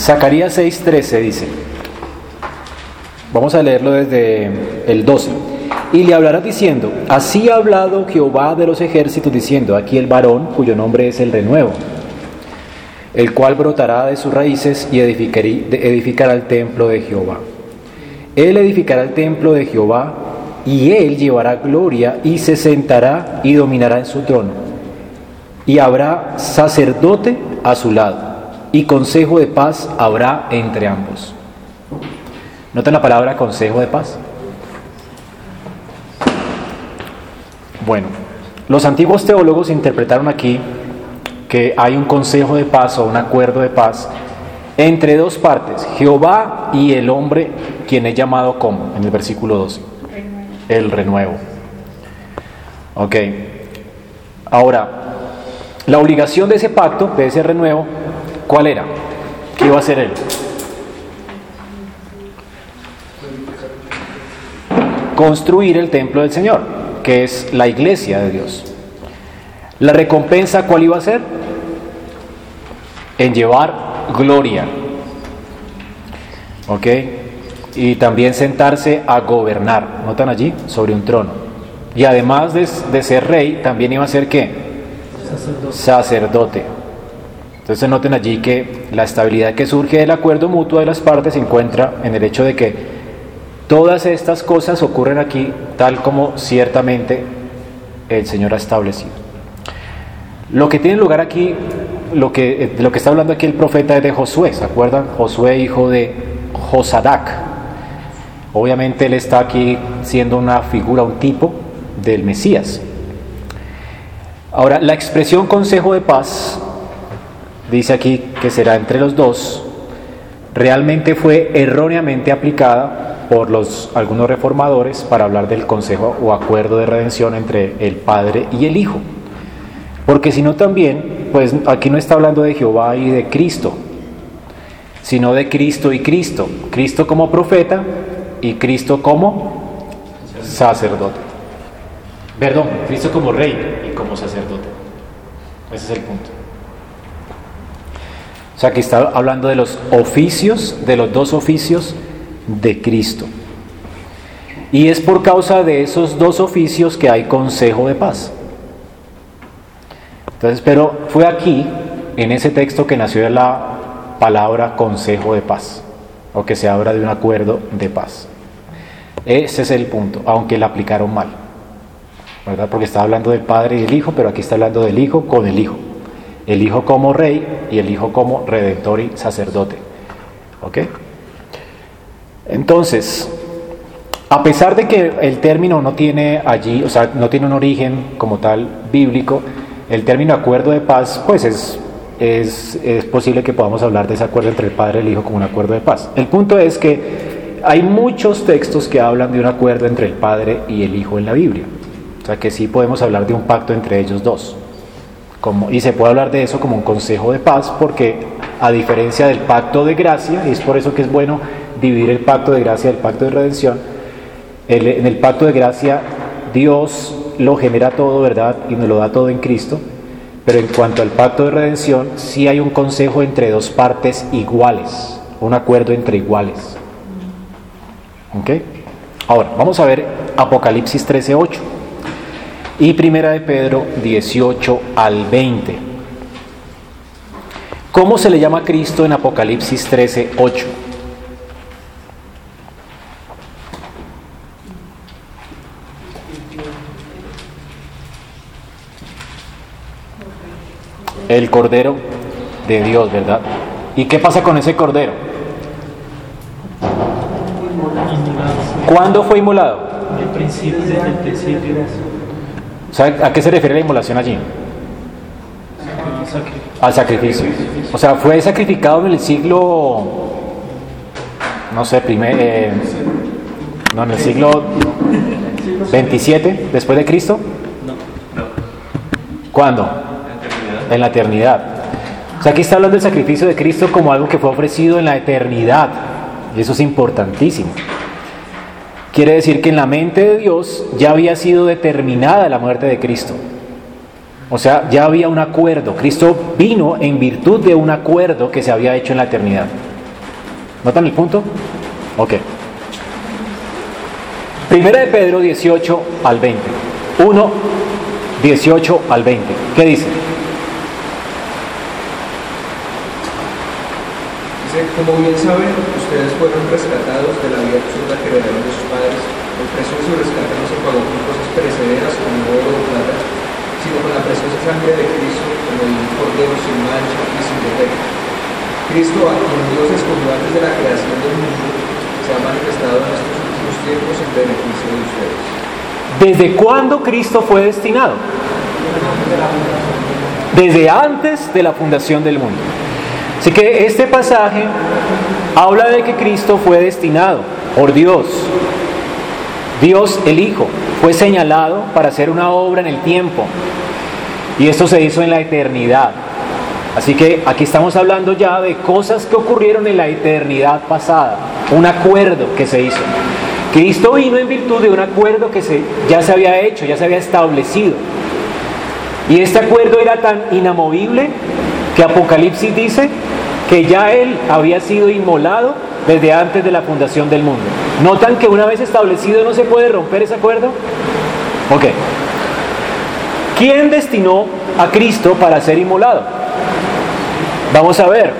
Zacarías 6:13 dice, vamos a leerlo desde el 12, y le hablarás diciendo, así ha hablado Jehová de los ejércitos diciendo, aquí el varón cuyo nombre es el renuevo, el cual brotará de sus raíces y edificará el templo de Jehová. Él edificará el templo de Jehová y él llevará gloria y se sentará y dominará en su trono. Y habrá sacerdote a su lado y consejo de paz habrá entre ambos. ¿Notan la palabra consejo de paz? Bueno, los antiguos teólogos interpretaron aquí que hay un consejo de paz o un acuerdo de paz entre dos partes, Jehová y el hombre, quien es llamado como, en el versículo 12, el renuevo. Ok, ahora, la obligación de ese pacto, de ese renuevo, ¿cuál era? ¿Qué iba a hacer él? Construir el templo del Señor, que es la iglesia de Dios. La recompensa, ¿cuál iba a ser? En llevar gloria. ¿Ok? Y también sentarse a gobernar, ¿notan allí? Sobre un trono. Y además de, ser rey, también iba a ser qué? Sacerdote. Sacerdote. Entonces noten allí que la estabilidad que surge del acuerdo mutuo de las partes se encuentra en el hecho de que todas estas cosas ocurren aquí tal como ciertamente el Señor ha establecido. Lo que tiene lugar aquí lo que, de lo que está hablando aquí el profeta es de Josué, ¿se acuerdan? Josué, hijo de Josadac. Obviamente él está aquí siendo una figura, un tipo del Mesías. Ahora, la expresión consejo de paz, dice aquí que será entre los dos, realmente fue erróneamente aplicada por los, algunos reformadores para hablar del consejo o acuerdo de redención entre el Padre y el Hijo. Porque si no también, pues aquí no está hablando de Jehová y de Cristo, sino de Cristo y Cristo. Cristo como profeta y Cristo como sacerdote. Perdón, Cristo como rey y como sacerdote. Ese es el punto. O sea, aquí está hablando de los oficios, de los dos oficios de Cristo. Y es por causa de esos dos oficios que hay consejo de paz. Entonces, pero fue aquí, en ese texto, que nació la palabra consejo de paz, o que se habla de un acuerdo de paz. Ese es el punto, aunque la aplicaron mal, ¿verdad? Porque está hablando del Padre y del Hijo, pero aquí está hablando del Hijo con el Hijo. El Hijo como Rey y el Hijo como Redentor y Sacerdote. ¿Ok? Entonces, a pesar de que el término no tiene allí, o sea, no tiene un origen como tal bíblico, el término acuerdo de paz, pues es, es, posible que podamos hablar de ese acuerdo entre el Padre y el Hijo como un acuerdo de paz. El punto es que hay muchos textos que hablan de un acuerdo entre el Padre y el Hijo en la Biblia. O sea que sí podemos hablar de un pacto entre ellos dos. Y se puede hablar de eso como un consejo de paz porque a diferencia del pacto de gracia, y es por eso que es bueno dividir el pacto de gracia del pacto de redención, en el pacto de gracia Dios lo genera todo, ¿verdad? Y nos lo da todo en Cristo. Pero en cuanto al pacto de redención, sí hay un consejo entre dos partes iguales, un acuerdo entre iguales. ¿Ok? Ahora, vamos a ver Apocalipsis 13:8 y Primera de Pedro 18 al 20. ¿Cómo se le llama a Cristo en Apocalipsis 13:8? el Cordero de Dios, ¿verdad? ¿Y qué pasa con ese Cordero? ¿Cuándo fue inmolado? Desde el principio. ¿A qué se refiere la inmolación allí? Al sacrificio. O sea, fue sacrificado en el siglo, no sé, primer, eh, no, en el siglo 27 después de Cristo. ¿Cuándo? en la eternidad. O sea, aquí está hablando del sacrificio de Cristo como algo que fue ofrecido en la eternidad. Y eso es importantísimo. Quiere decir que en la mente de Dios ya había sido determinada la muerte de Cristo. O sea, ya había un acuerdo. Cristo vino en virtud de un acuerdo que se había hecho en la eternidad. ¿Notan el punto? Ok. Primera de Pedro 18 al 20. 1, 18 al 20. ¿Qué dice? Dice, como bien saben, ustedes fueron rescatados de la vida absurda que heredaron de sus padres. El precio de su rescate no se pagó con cosas perecederas como oro o plata, sino con la preciosa sangre de Cristo, como un cordero sin mancha y sin defecto. Cristo, a quien Dios escogió antes de la creación del mundo, se ha manifestado en estos últimos tiempos en beneficio de ustedes. ¿Desde cuándo Cristo fue destinado? Desde antes de la fundación del mundo. Así que este pasaje habla de que Cristo fue destinado por Dios. Dios el Hijo fue señalado para hacer una obra en el tiempo. Y esto se hizo en la eternidad. Así que aquí estamos hablando ya de cosas que ocurrieron en la eternidad pasada. Un acuerdo que se hizo. Cristo vino en virtud de un acuerdo que se, ya se había hecho, ya se había establecido. Y este acuerdo era tan inamovible que Apocalipsis dice que ya Él había sido inmolado desde antes de la fundación del mundo. ¿Notan que una vez establecido no se puede romper ese acuerdo? Ok. ¿Quién destinó a Cristo para ser inmolado? Vamos a ver.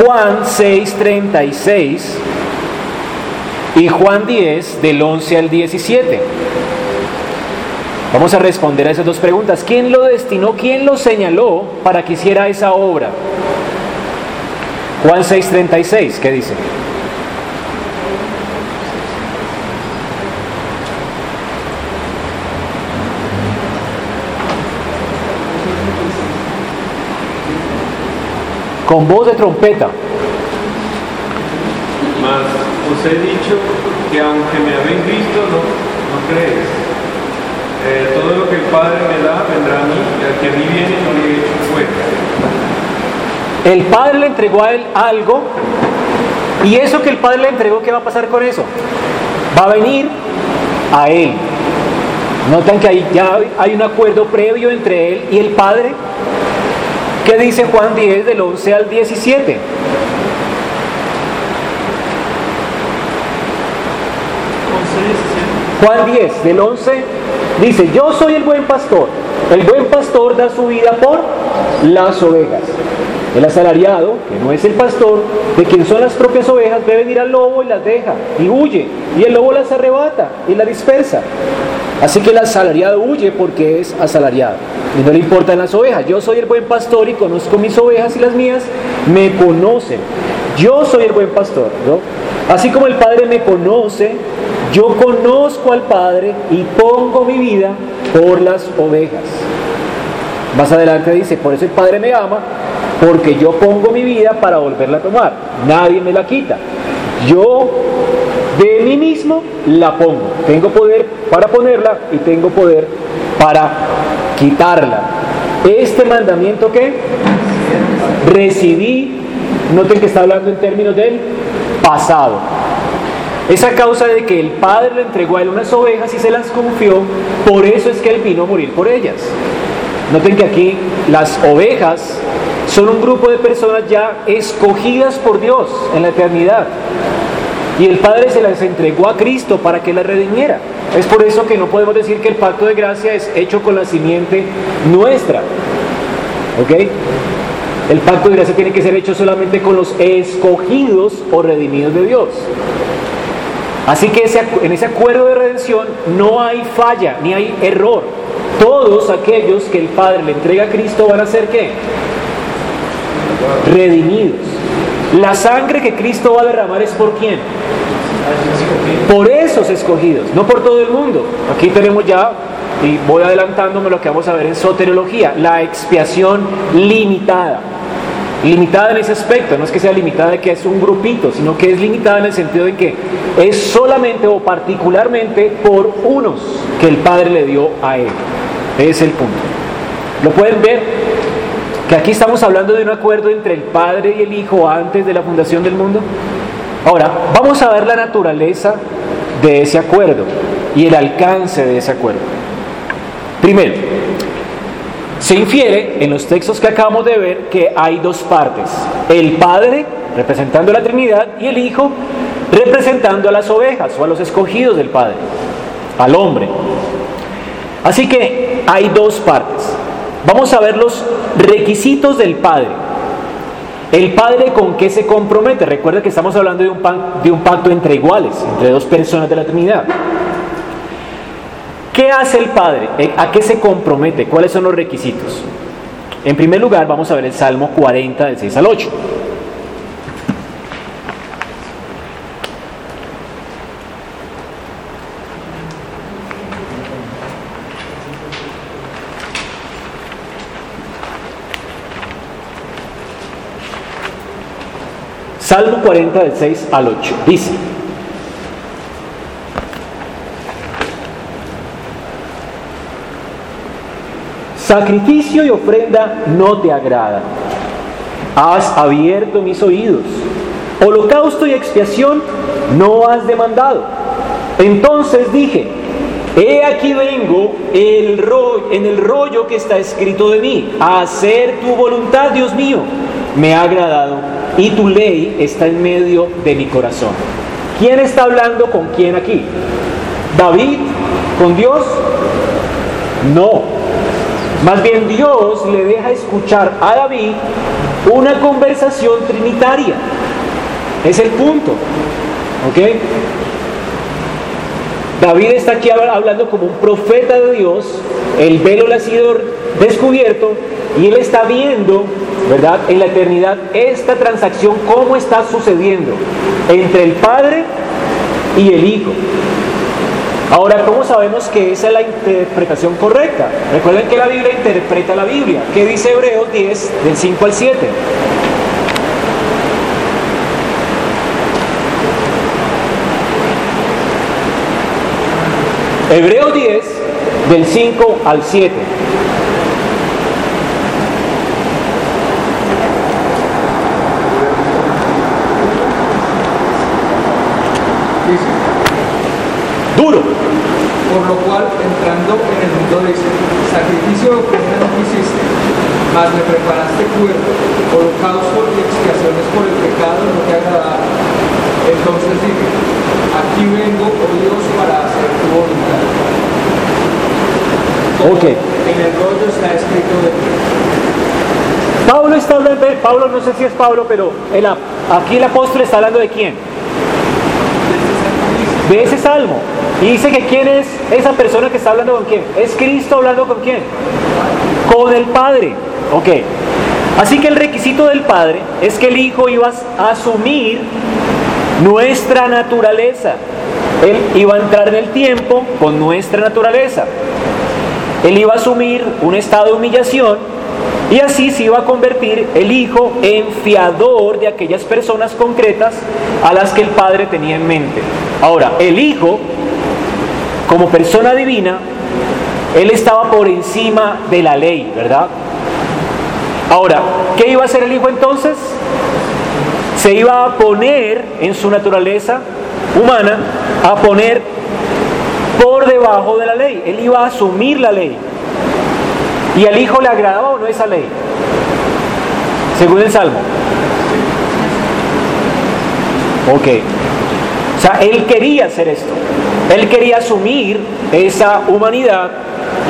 Juan 6:36 y Juan 10 del 11 al 17. Vamos a responder a esas dos preguntas. ¿Quién lo destinó? ¿Quién lo señaló para que hiciera esa obra? Juan 6:36, ¿qué dice? Con voz de trompeta. Mas os he dicho que aunque me habéis visto, no, no creéis. Eh, todo lo que el Padre me da vendrá a mí, y al que a mí viene no le he hecho. El Padre le entregó a él algo y eso que el Padre le entregó, ¿qué va a pasar con eso? Va a venir a él. Notan que ahí ya hay un acuerdo previo entre él y el Padre. ¿Qué dice Juan 10 del 11 al 17? Juan 10 del 11 dice, yo soy el buen pastor. El buen pastor da su vida por las ovejas. El asalariado, que no es el pastor, de quien son las propias ovejas, ve venir al lobo y las deja y huye. Y el lobo las arrebata y las dispersa. Así que el asalariado huye porque es asalariado. Y no le importan las ovejas. Yo soy el buen pastor y conozco mis ovejas y las mías me conocen. Yo soy el buen pastor, ¿no? Así como el Padre me conoce, yo conozco al Padre y pongo mi vida por las ovejas. Más adelante dice, por eso el Padre me ama, porque yo pongo mi vida para volverla a tomar. Nadie me la quita. Yo de mí mismo la pongo. Tengo poder para ponerla y tengo poder para quitarla. Este mandamiento que recibí, noten que está hablando en términos del pasado. Es a causa de que el Padre le entregó a él unas ovejas y se las confió, por eso es que él vino a morir por ellas. Noten que aquí las ovejas son un grupo de personas ya escogidas por Dios en la eternidad. Y el Padre se las entregó a Cristo para que las redimiera. Es por eso que no podemos decir que el pacto de gracia es hecho con la simiente nuestra. ¿Ok? El pacto de gracia tiene que ser hecho solamente con los escogidos o redimidos de Dios. Así que en ese acuerdo de redención no hay falla ni hay error. Todos aquellos que el Padre le entrega a Cristo van a ser qué? Redimidos. La sangre que Cristo va a derramar es por quién? Por esos escogidos, no por todo el mundo. Aquí tenemos ya, y voy adelantándome lo que vamos a ver en soterología, la expiación limitada. Limitada en ese aspecto, no es que sea limitada de que es un grupito, sino que es limitada en el sentido de que es solamente o particularmente por unos que el Padre le dio a él. Es el punto. ¿Lo pueden ver? Que aquí estamos hablando de un acuerdo entre el Padre y el Hijo antes de la fundación del mundo. Ahora, vamos a ver la naturaleza de ese acuerdo y el alcance de ese acuerdo. Primero, Se infiere en los textos que acabamos de ver que hay dos partes. El Padre, representando a la Trinidad, y el Hijo, representando a las ovejas o a los escogidos del Padre, al hombre. Así que hay dos partes. Vamos a ver los requisitos del Padre. El Padre con qué se compromete. Recuerda que estamos hablando de un, de un pacto entre iguales, entre dos personas de la Trinidad. ¿Qué hace el Padre? ¿A qué se compromete? ¿Cuáles son los requisitos? En primer lugar, vamos a ver el Salmo 40 del 6 al 8. Salmo 40 del 6 al 8. Dice, sacrificio y ofrenda no te agrada. Has abierto mis oídos. Holocausto y expiación no has demandado. Entonces dije, he aquí vengo en el rollo que está escrito de mí, a hacer tu voluntad, Dios mío. Me ha agradado y tu ley está en medio de mi corazón. ¿Quién está hablando con quién aquí? ¿David con Dios? No. Más bien Dios le deja escuchar a David una conversación trinitaria. Es el punto. ¿Ok? David está aquí hablando como un profeta de Dios, el velo le ha sido descubierto y él está viendo ¿verdad? En la eternidad, esta transacción, ¿cómo está sucediendo? Entre el Padre y el Hijo. Ahora, ¿cómo sabemos que esa es la interpretación correcta? Recuerden que la Biblia interpreta la Biblia. ¿Qué dice Hebreos 10, del 5 al 7? Hebreos 10, del 5 al 7. Por lo cual, entrando en el mundo dice, sacrificio de quisiste, mas me preparaste cuerpo, holocausto y expiaciones por el pecado no te agradaron. Entonces dije, aquí vengo, oh Dios, para hacer tu voluntad. ok. En el rollo está escrito de ti. Pablo está hablando, Pablo no sé si es Pablo, pero el, aquí el apóstol está hablando de quién? De ese salmo. Y dice que quién es esa persona que está hablando con quién. Es Cristo hablando con quién. Con el Padre. Ok. Así que el requisito del Padre es que el Hijo iba a asumir nuestra naturaleza. Él iba a entrar en el tiempo con nuestra naturaleza. Él iba a asumir un estado de humillación y así se iba a convertir el Hijo en fiador de aquellas personas concretas a las que el Padre tenía en mente. Ahora, el Hijo como persona divina, él estaba por encima de la ley, ¿verdad? Ahora, ¿qué iba a hacer el Hijo entonces? Se iba a poner en su naturaleza humana, a poner por debajo de la ley. Él iba a asumir la ley. ¿Y al Hijo le agradaba o no esa ley? Según el Salmo. Ok. O sea, él quería hacer esto. Él quería asumir esa humanidad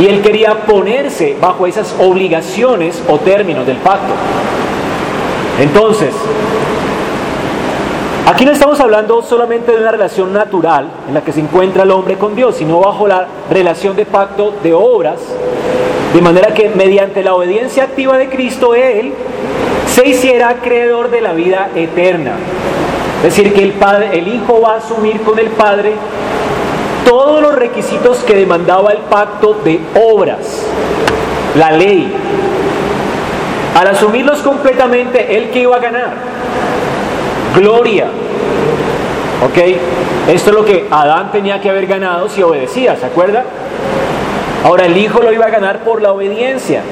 y él quería ponerse bajo esas obligaciones o términos del pacto. Entonces, aquí no estamos hablando solamente de una relación natural en la que se encuentra el hombre con Dios, sino bajo la relación de pacto de obras, de manera que mediante la obediencia activa de Cristo, Él se hiciera acreedor de la vida eterna. Es decir, que el, padre, el Hijo va a asumir con el Padre todos los requisitos que demandaba el pacto de obras, la ley. Al asumirlos completamente, ¿él que iba a ganar? Gloria. ¿Ok? Esto es lo que Adán tenía que haber ganado si obedecía, ¿se acuerda? Ahora el Hijo lo iba a ganar por la obediencia.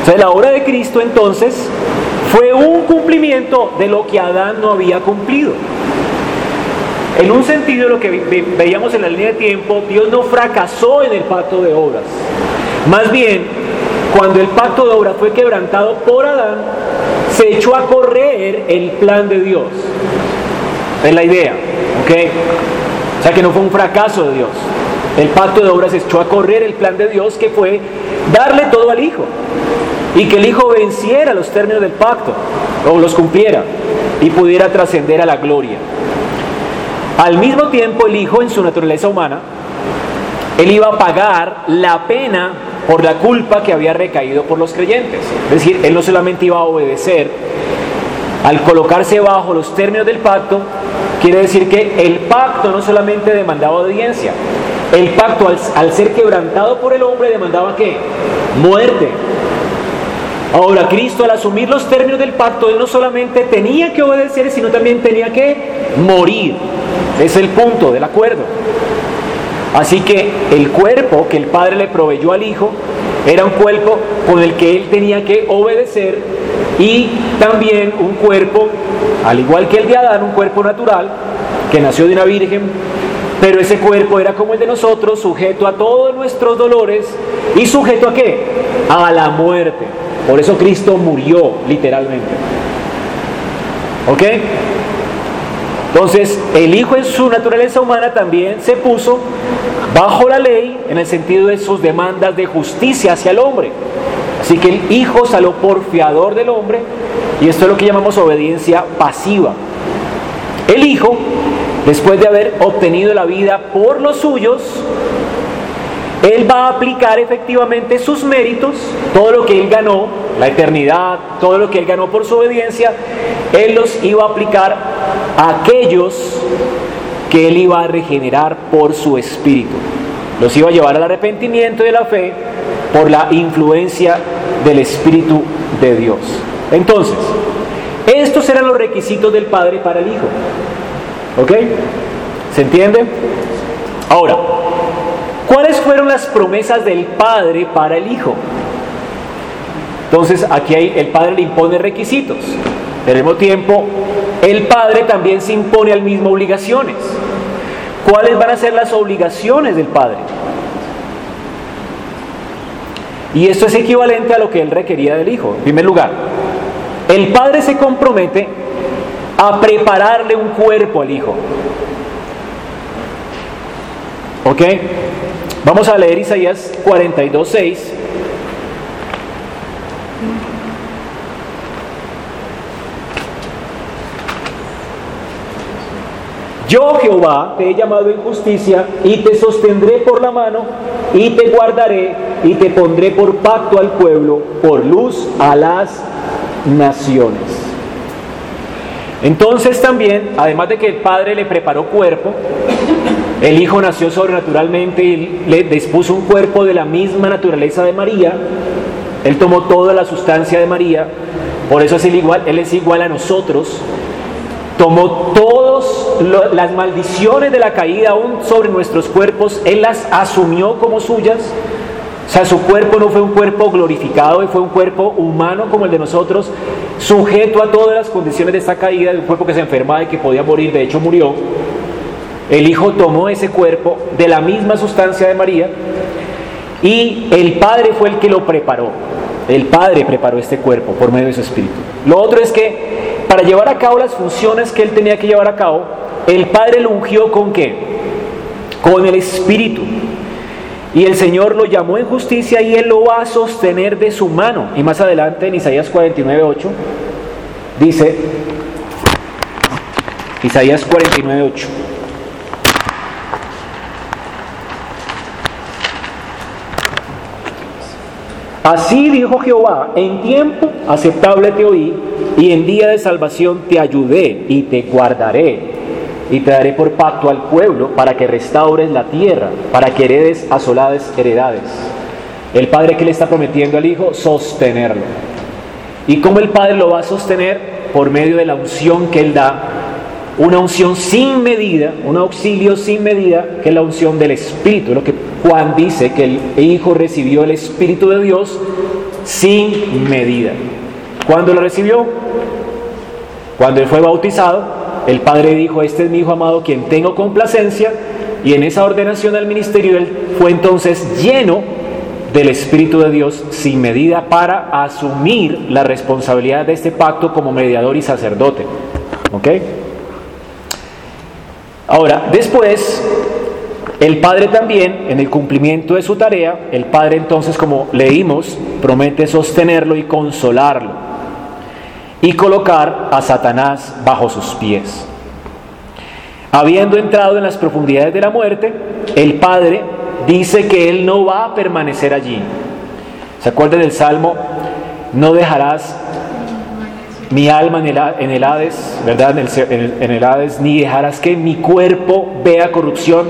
Entonces la obra de Cristo entonces fue un cumplimiento de lo que Adán no había cumplido. En un sentido, lo que veíamos en la línea de tiempo, Dios no fracasó en el pacto de obras. Más bien, cuando el pacto de obra fue quebrantado por Adán, se echó a correr el plan de Dios. Es la idea, ¿ok? O sea que no fue un fracaso de Dios. El pacto de obras echó a correr el plan de Dios que fue darle todo al Hijo y que el Hijo venciera los términos del pacto o los cumpliera y pudiera trascender a la gloria. Al mismo tiempo el Hijo en su naturaleza humana, él iba a pagar la pena por la culpa que había recaído por los creyentes. Es decir, él no solamente iba a obedecer, al colocarse bajo los términos del pacto, quiere decir que el pacto no solamente demandaba obediencia, el pacto al, ser quebrantado por el hombre demandaba qué? Muerte. Ahora, Cristo al asumir los términos del pacto, él no solamente tenía que obedecer, sino también tenía que morir. Es el punto del acuerdo. Así que el cuerpo que el Padre le proveyó al Hijo era un cuerpo con el que él tenía que obedecer y también un cuerpo, al igual que el de Adán, un cuerpo natural que nació de una virgen, pero ese cuerpo era como el de nosotros, sujeto a todos nuestros dolores y sujeto a qué? A la muerte. Por eso Cristo murió literalmente. ¿Ok? Entonces, el Hijo en su naturaleza humana también se puso bajo la ley en el sentido de sus demandas de justicia hacia el hombre. Así que el Hijo salió por fiador del hombre y esto es lo que llamamos obediencia pasiva. El Hijo, después de haber obtenido la vida por los suyos, él va a aplicar efectivamente sus méritos, todo lo que Él ganó, la eternidad, todo lo que Él ganó por su obediencia, Él los iba a aplicar a aquellos que Él iba a regenerar por su espíritu. Los iba a llevar al arrepentimiento a la fe por la influencia del Espíritu de Dios. Entonces, estos eran los requisitos del Padre para el Hijo. ¿Ok? ¿Se entiende? Ahora, ¿Cuáles fueron las promesas del Padre para el Hijo? Entonces aquí hay, el Padre le impone requisitos. Al mismo tiempo, el Padre también se impone al mismo obligaciones. ¿Cuáles van a ser las obligaciones del Padre? Y esto es equivalente a lo que él requería del Hijo. En primer lugar, el Padre se compromete a prepararle un cuerpo al Hijo. ¿Ok? Vamos a leer Isaías 42, 6. Yo Jehová te he llamado en justicia y te sostendré por la mano y te guardaré y te pondré por pacto al pueblo, por luz a las naciones. Entonces también, además de que el Padre le preparó cuerpo, el Hijo nació sobrenaturalmente y le dispuso un cuerpo de la misma naturaleza de María. Él tomó toda la sustancia de María, por eso es igual, Él es igual a nosotros. Tomó todas las maldiciones de la caída aún sobre nuestros cuerpos, Él las asumió como suyas. O sea, su cuerpo no fue un cuerpo glorificado, fue un cuerpo humano como el de nosotros, sujeto a todas las condiciones de esta caída, de un cuerpo que se enfermaba y que podía morir, de hecho murió. El Hijo tomó ese cuerpo de la misma sustancia de María y el Padre fue el que lo preparó. El Padre preparó este cuerpo por medio de su Espíritu. Lo otro es que para llevar a cabo las funciones que él tenía que llevar a cabo, el Padre lo ungió con qué? Con el Espíritu. Y el Señor lo llamó en justicia y él lo va a sostener de su mano. Y más adelante en Isaías 49, 8 dice, Isaías 49, Así dijo Jehová, en tiempo aceptable te oí y en día de salvación te ayudé y te guardaré y te daré por pacto al pueblo para que restaures la tierra, para que heredes asoladas heredades. El Padre que le está prometiendo al Hijo, sostenerlo. ¿Y cómo el Padre lo va a sostener? Por medio de la unción que Él da, una unción sin medida, un auxilio sin medida, que es la unción del Espíritu, lo que Juan dice que el Hijo recibió el Espíritu de Dios sin medida. ¿Cuándo lo recibió? Cuando él fue bautizado, el Padre dijo, este es mi Hijo amado, quien tengo complacencia, y en esa ordenación al ministerio él fue entonces lleno del Espíritu de Dios sin medida para asumir la responsabilidad de este pacto como mediador y sacerdote. ¿Ok? Ahora, después, el Padre también, en el cumplimiento de su tarea, el Padre entonces, como leímos, promete sostenerlo y consolarlo y colocar a Satanás bajo sus pies. Habiendo entrado en las profundidades de la muerte, el Padre dice que Él no va a permanecer allí. ¿Se acuerdan del Salmo? No dejarás mi alma en el, Hades, ¿verdad? En el, en el Hades, ni dejarás que mi cuerpo vea corrupción.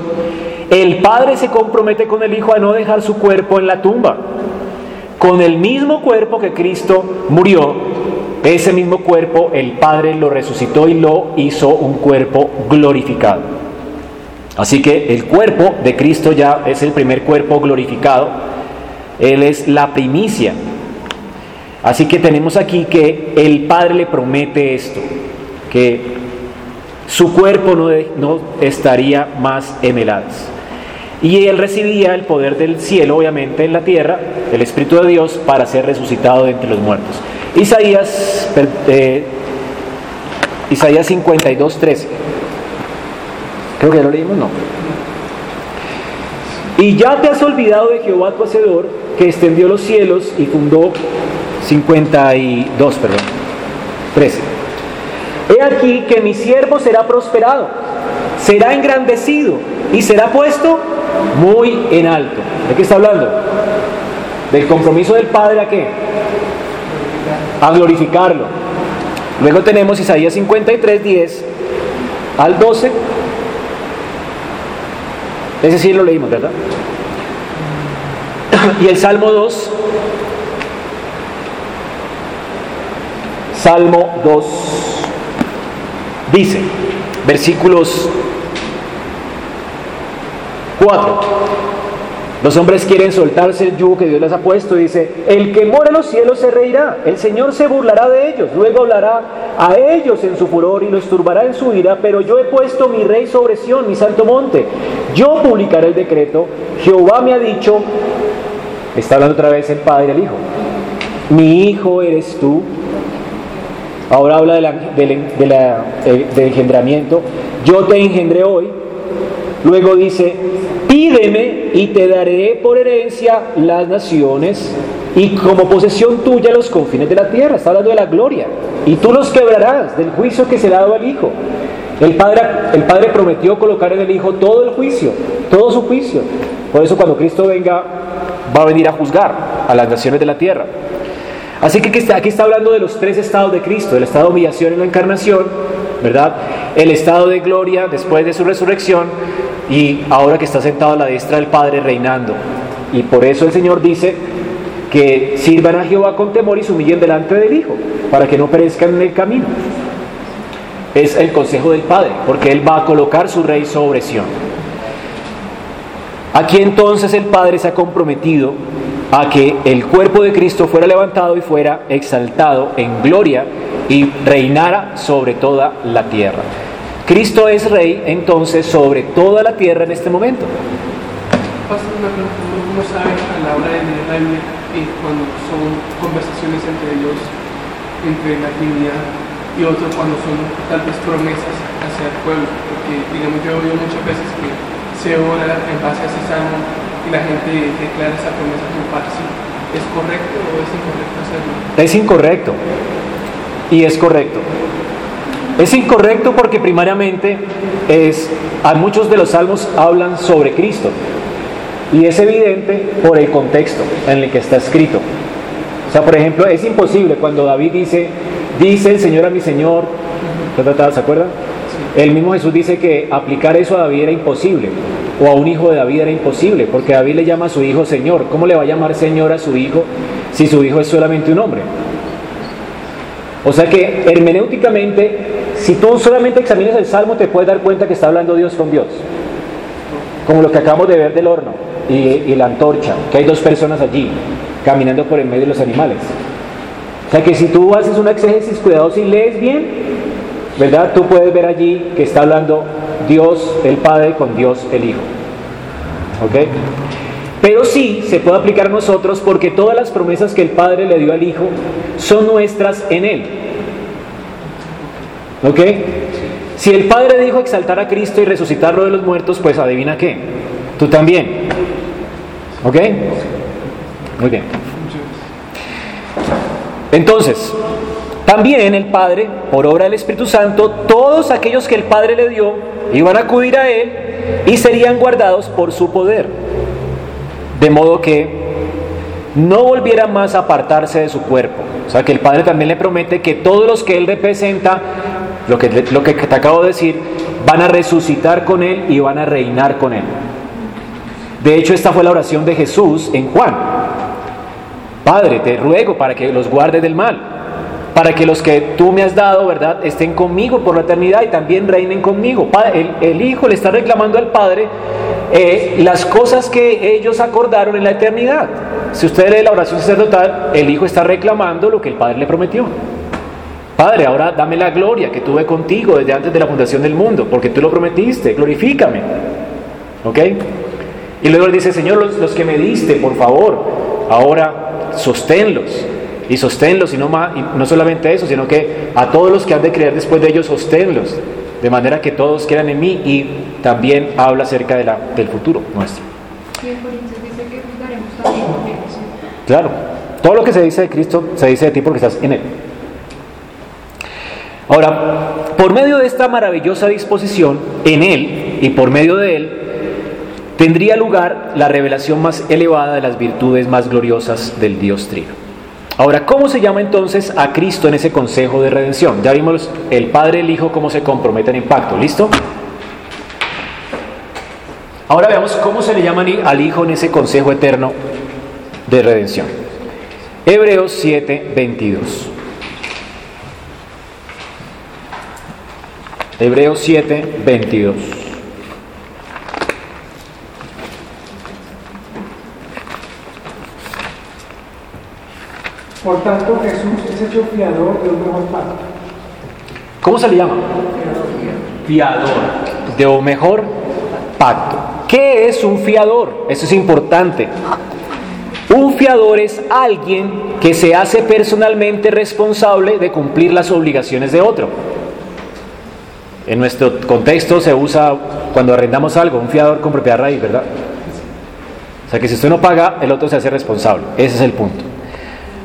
El Padre se compromete con el Hijo a no dejar su cuerpo en la tumba. Con el mismo cuerpo que Cristo murió, ese mismo cuerpo el Padre lo resucitó y lo hizo un cuerpo glorificado. Así que el cuerpo de Cristo ya es el primer cuerpo glorificado. Él es la primicia. Así que tenemos aquí que el Padre le promete esto, que su cuerpo no, estaría más en el. Y él recibía el poder del cielo, obviamente, en la tierra, el Espíritu de Dios, para ser resucitado de entre los muertos. Isaías, eh, Isaías 52, 13. Creo que ya lo leímos, no. Y ya te has olvidado de Jehová tu Hacedor, que extendió los cielos y fundó 52, perdón, 13. He aquí que mi siervo será prosperado, será engrandecido y será puesto muy en alto. ¿De qué está hablando? Del compromiso del Padre a qué? A glorificarlo. Luego tenemos Isaías 53, 10 al 12. Ese sí lo leímos, ¿verdad? Y el Salmo 2. Salmo 2 dice, versículos 4. Los hombres quieren soltarse el yugo que Dios les ha puesto dice, el que mora en los cielos se reirá, el Señor se burlará de ellos, luego hablará a ellos en su furor y los turbará en su ira, pero yo he puesto mi rey sobre Sión, mi santo monte, yo publicaré el decreto, Jehová me ha dicho, está hablando otra vez el Padre y el Hijo, mi hijo eres tú, ahora habla del engendramiento, yo te engendré hoy, luego dice, Pídeme y te daré por herencia las naciones y como posesión tuya los confines de la tierra. Está hablando de la gloria. Y tú los quebrarás del juicio que se le ha dado al Hijo. El padre, el padre prometió colocar en el Hijo todo el juicio, todo su juicio. Por eso cuando Cristo venga, va a venir a juzgar a las naciones de la tierra. Así que aquí está hablando de los tres estados de Cristo, el estado de humillación en la encarnación, ¿verdad? El estado de gloria después de su resurrección y ahora que está sentado a la diestra del Padre reinando. Y por eso el Señor dice que sirvan a Jehová con temor y se humillen delante del Hijo, para que no perezcan en el camino. Es el consejo del Padre, porque Él va a colocar su rey sobre Sión. Aquí entonces el Padre se ha comprometido a que el cuerpo de Cristo fuera levantado y fuera exaltado en gloria y reinara sobre toda la tierra. Cristo es rey entonces sobre toda la tierra en este momento. Pastor, uno sabe a la hora de leer la Biblia eh, cuando son conversaciones entre Dios, entre la Trinidad y otro cuando son tal vez promesas hacia el pueblo, porque digamos yo he oído muchas veces que se ora en base a ese salmo y la gente declara esa promesa como parte. ¿Es correcto o es incorrecto hacerlo? Es incorrecto y es correcto. Es incorrecto porque primariamente es, a muchos de los salmos hablan sobre Cristo y es evidente por el contexto en el que está escrito. O sea, por ejemplo, es imposible cuando David dice, dice el Señor a mi Señor, ¿se acuerdan? El mismo Jesús dice que aplicar eso a David era imposible, o a un hijo de David era imposible, porque David le llama a su hijo Señor. ¿Cómo le va a llamar Señor a su hijo si su hijo es solamente un hombre? O sea que hermenéuticamente, si tú solamente examinas el Salmo, te puedes dar cuenta que está hablando Dios con Dios. Como lo que acabamos de ver del horno y, la antorcha, que hay dos personas allí, caminando por el medio de los animales. O sea que si tú haces una exégesis cuidadosa y lees bien, ¿verdad? Tú puedes ver allí que está hablando Dios el Padre con Dios el Hijo. ¿Ok? Pero sí se puede aplicar a nosotros porque todas las promesas que el Padre le dio al Hijo son nuestras en Él. ¿Ok? Si el Padre dijo exaltar a Cristo y resucitarlo de los muertos, pues adivina qué. Tú también. ¿Ok? Muy bien. Entonces, también el Padre, por obra del Espíritu Santo, todos aquellos que el Padre le dio, iban a acudir a Él y serían guardados por su poder. De modo que no volviera más a apartarse de su cuerpo. O sea que el Padre también le promete que todos los que Él representa, lo que, lo te acabo de decir, van a resucitar con Él y van a reinar con Él. De hecho, esta fue la oración de Jesús en Juan. Padre, te ruego para que los guardes del mal, para que los que tú me has dado, ¿verdad?, estén conmigo por la eternidad y también reinen conmigo. El, el Hijo le está reclamando al Padre eh, las cosas que ellos acordaron en la eternidad. Si usted lee la oración sacerdotal, el Hijo está reclamando lo que el Padre le prometió. Padre, ahora dame la gloria que tuve contigo desde antes de la fundación del mundo, porque tú lo prometiste, glorifícame. ¿Ok? Y luego él dice, Señor, los, los que me diste, por favor, ahora sosténlos. Y sosténlos, y no, más, y no solamente eso, sino que a todos los que han de creer después de ellos, sosténlos. De manera que todos crean en mí y también habla acerca de la, del futuro nuestro. Claro, todo lo que se dice de Cristo se dice de ti porque estás en Él. Ahora, por medio de esta maravillosa disposición en Él y por medio de Él, tendría lugar la revelación más elevada de las virtudes más gloriosas del Dios Trino. Ahora, ¿cómo se llama entonces a Cristo en ese consejo de redención? Ya vimos el Padre el Hijo cómo se comprometen en pacto, ¿listo? Ahora veamos cómo se le llama al Hijo en ese consejo eterno de redención. Hebreos 7, 22. Hebreos 7, 22. Por tanto, Jesús es hecho fiador de un mejor pacto. ¿Cómo se le llama? Fiador de un mejor pacto. ¿Qué es un fiador? Eso es importante. Un fiador es alguien que se hace personalmente responsable de cumplir las obligaciones de otro. En nuestro contexto se usa cuando arrendamos algo, un fiador con propiedad raíz, ¿verdad? O sea que si usted no paga, el otro se hace responsable. Ese es el punto.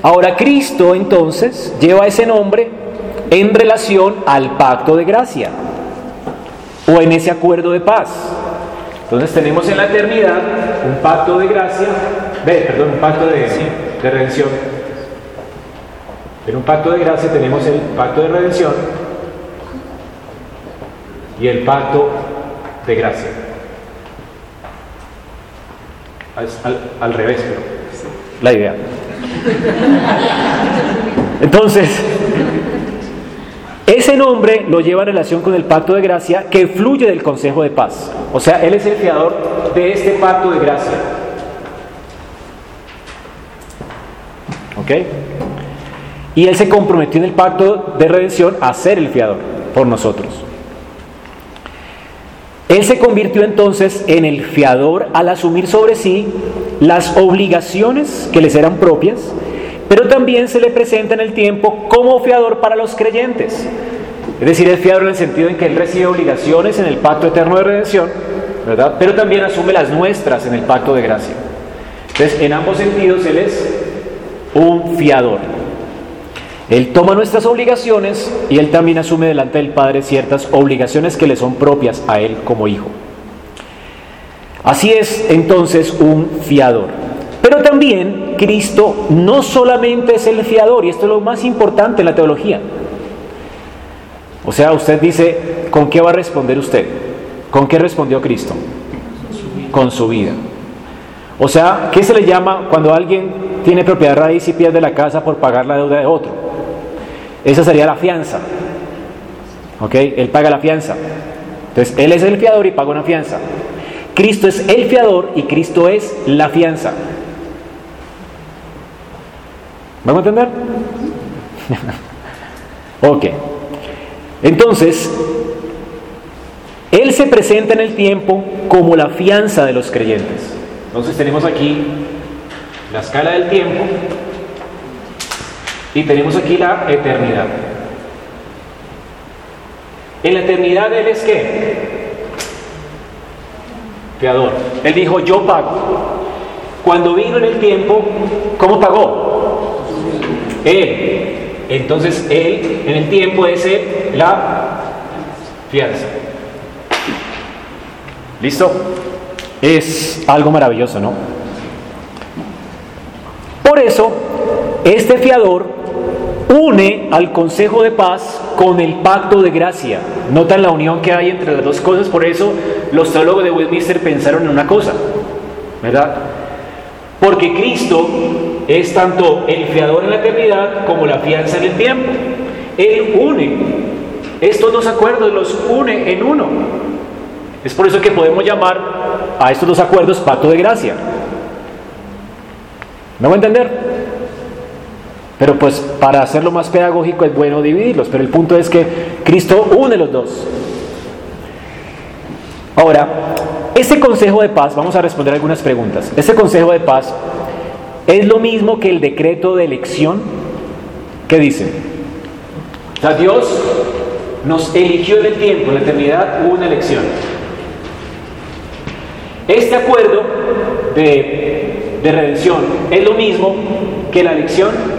Ahora Cristo entonces lleva ese nombre en relación al pacto de gracia o en ese acuerdo de paz. Entonces tenemos en la eternidad un pacto de gracia, perdón, un pacto de, de redención. En un pacto de gracia tenemos el pacto de redención y el pacto de gracia. Al, al revés, pero la idea. Entonces, ese nombre lo lleva en relación con el pacto de gracia que fluye del consejo de paz. O sea, Él es el fiador de este pacto de gracia. ¿Ok? Y Él se comprometió en el pacto de redención a ser el fiador por nosotros. Él se convirtió entonces en el fiador al asumir sobre sí las obligaciones que les eran propias, pero también se le presenta en el tiempo como fiador para los creyentes. Es decir, es fiador en el sentido en que Él recibe obligaciones en el pacto eterno de redención, ¿verdad? Pero también asume las nuestras en el pacto de gracia. Entonces, en ambos sentidos, Él es un fiador. Él toma nuestras obligaciones y Él también asume delante del Padre ciertas obligaciones que le son propias a Él como hijo. Así es entonces un fiador. Pero también Cristo no solamente es el fiador, y esto es lo más importante en la teología. O sea, usted dice, ¿con qué va a responder usted? ¿Con qué respondió Cristo? Con su vida. O sea, ¿qué se le llama cuando alguien tiene propiedad raíz y pierde la casa por pagar la deuda de otro? Esa sería la fianza. ¿Ok? Él paga la fianza. Entonces, Él es el fiador y paga una fianza. Cristo es el fiador y Cristo es la fianza. ¿Vamos a entender? ok. Entonces, Él se presenta en el tiempo como la fianza de los creyentes. Entonces tenemos aquí la escala del tiempo y tenemos aquí la eternidad. En la eternidad Él es qué? Fiador. Él dijo, yo pago. Cuando vino en el tiempo, ¿cómo pagó? Él. Entonces Él en el tiempo es la fianza. ¿Listo? Es algo maravilloso, ¿no? Por eso, este fiador une al Consejo de Paz con el pacto de gracia. Notan la unión que hay entre las dos cosas, por eso los teólogos de Westminster pensaron en una cosa, ¿verdad? Porque Cristo es tanto el fiador en la eternidad como la fianza en el tiempo. Él une estos dos acuerdos, los une en uno. Es por eso que podemos llamar a estos dos acuerdos pacto de gracia. ¿Me voy a entender? Pero pues para hacerlo más pedagógico es bueno dividirlos, pero el punto es que Cristo une los dos. Ahora, este consejo de paz, vamos a responder algunas preguntas. Este consejo de paz es lo mismo que el decreto de elección. ¿Qué dice? O sea, Dios nos eligió en el tiempo, en la eternidad hubo una elección. Este acuerdo de, de redención es lo mismo que la elección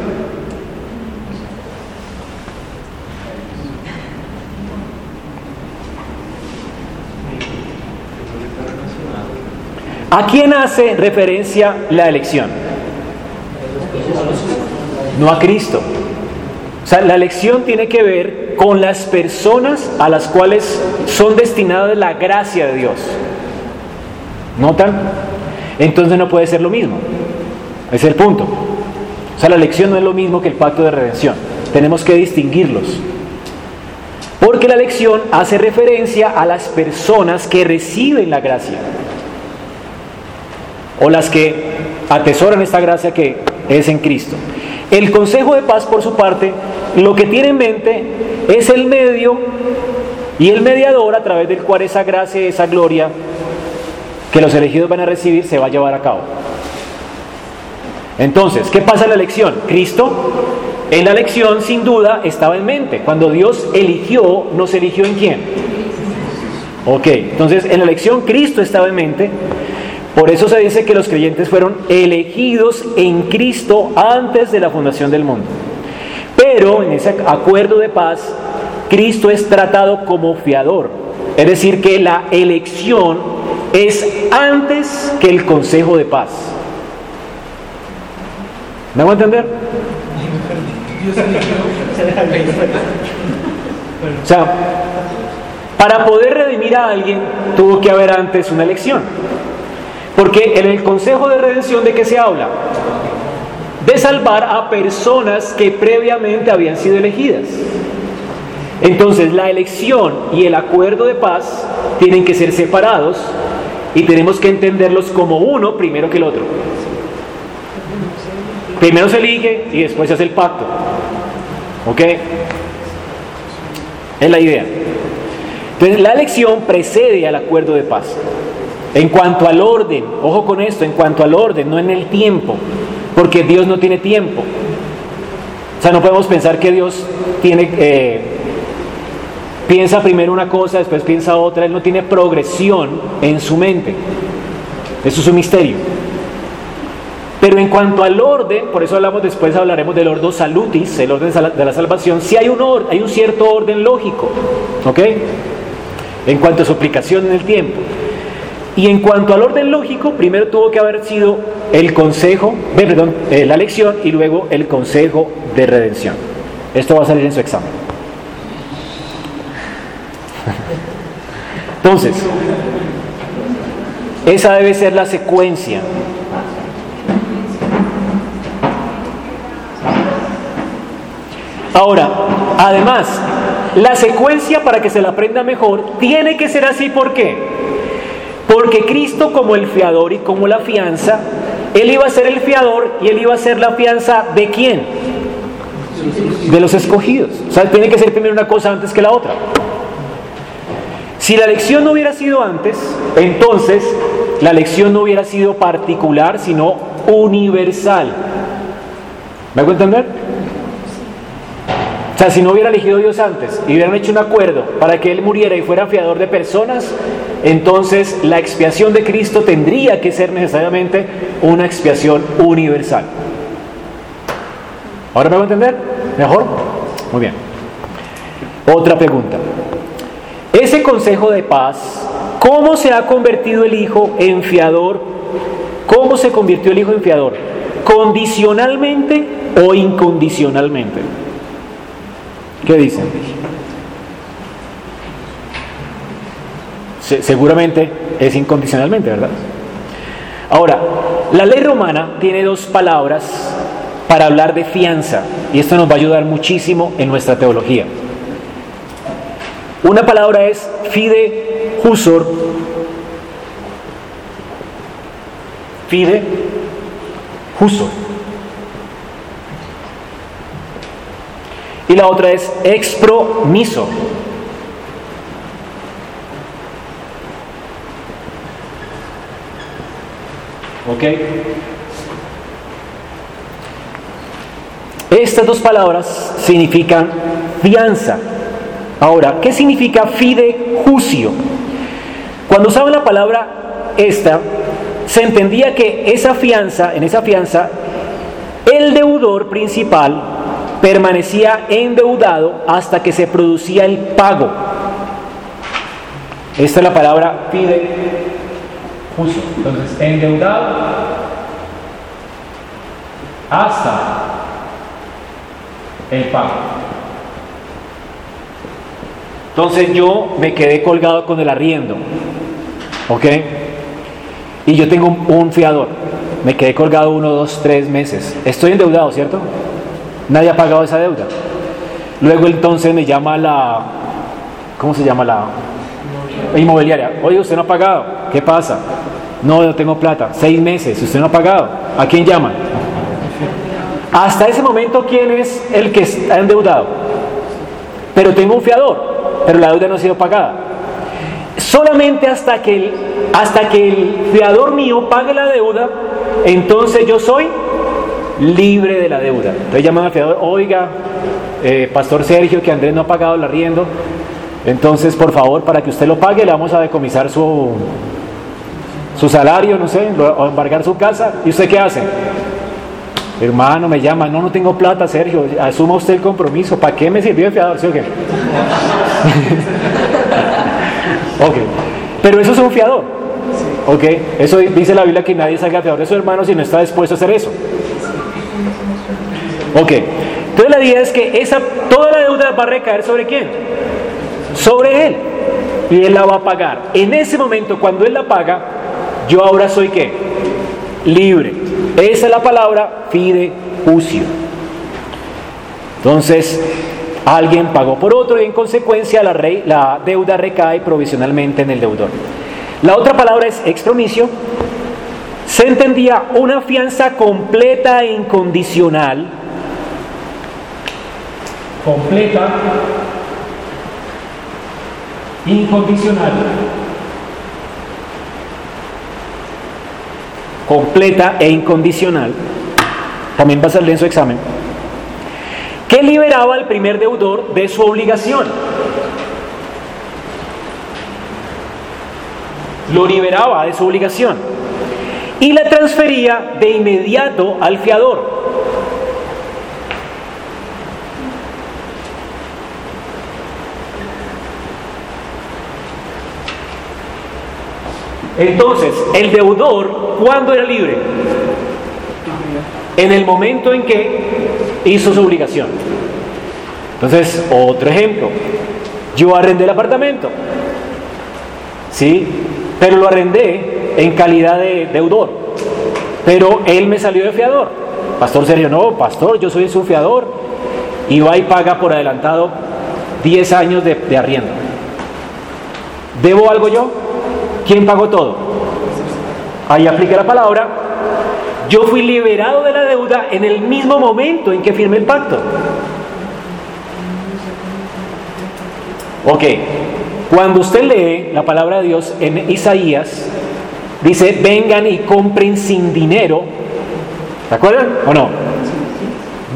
¿A quién hace referencia la elección? No a Cristo. O sea, la elección tiene que ver con las personas a las cuales son destinadas la gracia de Dios. ¿Notan? Entonces no puede ser lo mismo. Es el punto. O sea, la elección no es lo mismo que el pacto de redención. Tenemos que distinguirlos. Porque la elección hace referencia a las personas que reciben la gracia o las que atesoran esta gracia que es en Cristo. El Consejo de Paz, por su parte, lo que tiene en mente es el medio y el mediador a través del cual esa gracia y esa gloria que los elegidos van a recibir se va a llevar a cabo. Entonces, ¿qué pasa en la elección? Cristo en la elección sin duda estaba en mente. Cuando Dios eligió, ¿nos eligió en quién? Ok, entonces en la elección Cristo estaba en mente por eso se dice que los creyentes fueron elegidos en Cristo antes de la fundación del mundo. Pero en ese acuerdo de paz, Cristo es tratado como fiador. Es decir, que la elección es antes que el consejo de paz. ¿Me hago entender? O sea, para poder redimir a alguien tuvo que haber antes una elección. Porque en el consejo de redención de qué se habla? De salvar a personas que previamente habían sido elegidas. Entonces la elección y el acuerdo de paz tienen que ser separados y tenemos que entenderlos como uno primero que el otro. Primero se elige y después se hace el pacto. ¿Ok? Es la idea. Entonces la elección precede al acuerdo de paz. En cuanto al orden, ojo con esto, en cuanto al orden, no en el tiempo, porque Dios no tiene tiempo. O sea, no podemos pensar que Dios tiene, eh, piensa primero una cosa, después piensa otra, Él no tiene progresión en su mente. Eso es un misterio. Pero en cuanto al orden, por eso hablamos después, hablaremos del orden salutis, el orden de la salvación, sí hay un, orden, hay un cierto orden lógico, ¿ok? En cuanto a su aplicación en el tiempo. Y en cuanto al orden lógico, primero tuvo que haber sido el consejo, perdón, eh, la elección y luego el consejo de redención. Esto va a salir en su examen. Entonces, esa debe ser la secuencia. Ahora, además, la secuencia para que se la aprenda mejor tiene que ser así, ¿por qué? Porque Cristo como el fiador y como la fianza, Él iba a ser el fiador y Él iba a ser la fianza de quién? De los escogidos. O sea, tiene que ser primero una cosa antes que la otra. Si la elección no hubiera sido antes, entonces la elección no hubiera sido particular, sino universal. ¿Me hago? O sea, si no hubiera elegido Dios antes y hubieran hecho un acuerdo para que Él muriera y fuera fiador de personas, entonces la expiación de Cristo tendría que ser necesariamente una expiación universal. ¿Ahora me hago entender? ¿Mejor? Muy bien. Otra pregunta. Ese consejo de paz, ¿cómo se ha convertido el Hijo en fiador? ¿Cómo se convirtió el Hijo en fiador? ¿Condicionalmente o incondicionalmente? ¿Qué dicen? seguramente es incondicionalmente, ¿verdad? Ahora, la ley romana tiene dos palabras para hablar de fianza y esto nos va a ayudar muchísimo en nuestra teología. Una palabra es fide jusor, fide jusor. Y la otra es expromiso. ¿Ok? Estas dos palabras significan fianza. Ahora, ¿qué significa jucio? Cuando usaba la palabra esta, se entendía que esa fianza, en esa fianza, el deudor principal permanecía endeudado hasta que se producía el pago. Esta es la palabra fide justo. Entonces, endeudado hasta el pago. Entonces yo me quedé colgado con el arriendo. ¿Ok? Y yo tengo un, fiador. Me quedé colgado uno, dos, tres meses. Estoy endeudado, ¿cierto? Nadie ha pagado esa deuda. Luego entonces me llama la, ¿cómo se llama la inmobiliaria? Oye, usted no ha pagado. ¿Qué pasa? No, no tengo plata. Seis meses. Usted no ha pagado. ¿A quién llama? Hasta ese momento, ¿quién es el que está endeudado? Pero tengo un fiador, pero la deuda no ha sido pagada. Solamente hasta que el, hasta que el fiador mío pague la deuda, entonces yo soy libre de la deuda. Entonces llaman al fiador, oiga, eh, Pastor Sergio, que Andrés no ha pagado el arriendo, entonces por favor, para que usted lo pague, le vamos a decomisar su, su salario, no sé, o embargar su casa. ¿Y usted qué hace? Hermano, me llama, no, no tengo plata, Sergio, asuma usted el compromiso. ¿Para qué me sirvió el fiador? ¿Sí ok, pero eso es un fiador. Ok, eso dice la Biblia que nadie salga fiador de su hermano si no está dispuesto a hacer eso. Ok, entonces la idea es que esa, toda la deuda va a recaer sobre quién? Sobre él. Y él la va a pagar. En ese momento, cuando él la paga, yo ahora soy qué? Libre. Esa es la palabra fidejucio. Entonces, alguien pagó por otro y en consecuencia la, la deuda recae provisionalmente en el deudor. La otra palabra es expromiso. Se entendía una fianza completa e incondicional. Completa, incondicional completa e incondicional, también va a salir en su examen, que liberaba al primer deudor de su obligación. Lo liberaba de su obligación y la transfería de inmediato al fiador. Entonces, el deudor, ¿cuándo era libre? En el momento en que hizo su obligación. Entonces, otro ejemplo. Yo arrendé el apartamento. ¿Sí? Pero lo arrendé en calidad de deudor. Pero él me salió de fiador. Pastor Sergio, no, pastor, yo soy su fiador. Y va y paga por adelantado 10 años de, de arriendo. ¿Debo algo yo? ¿Quién pagó todo? Ahí aplica la palabra. Yo fui liberado de la deuda en el mismo momento en que firmé el pacto. Ok, cuando usted lee la palabra de Dios en Isaías, dice, vengan y compren sin dinero. ¿Se acuerdan o no?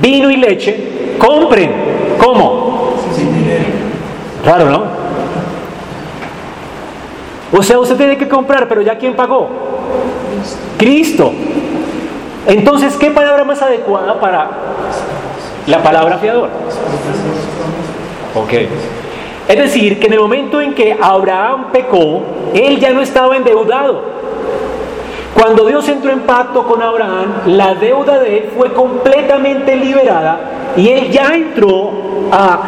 Vino y leche, compren. ¿Cómo? Sin dinero. Raro, ¿no? O sea, usted tiene que comprar, pero ya quién pagó? Cristo. Entonces, ¿qué palabra más adecuada para la palabra fiador? Ok. Es decir, que en el momento en que Abraham pecó, él ya no estaba endeudado. Cuando Dios entró en pacto con Abraham, la deuda de él fue completamente liberada y él ya entró a,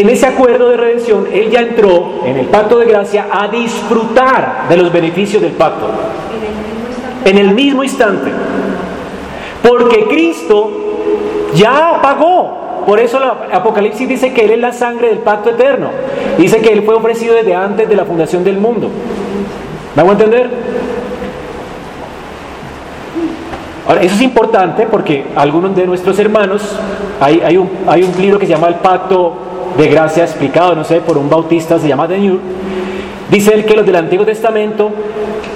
en ese acuerdo de redención, él ya entró en el pacto de gracia a disfrutar de los beneficios del pacto. En el mismo instante. Porque Cristo ya pagó por eso el Apocalipsis dice que Él es la sangre del pacto eterno. Dice que Él fue ofrecido desde antes de la fundación del mundo. ¿Vamos a entender? Ahora, eso es importante porque algunos de nuestros hermanos, hay, hay, un, hay un libro que se llama El Pacto de Gracia explicado, no sé, por un bautista, se llama New Dice él que los del Antiguo Testamento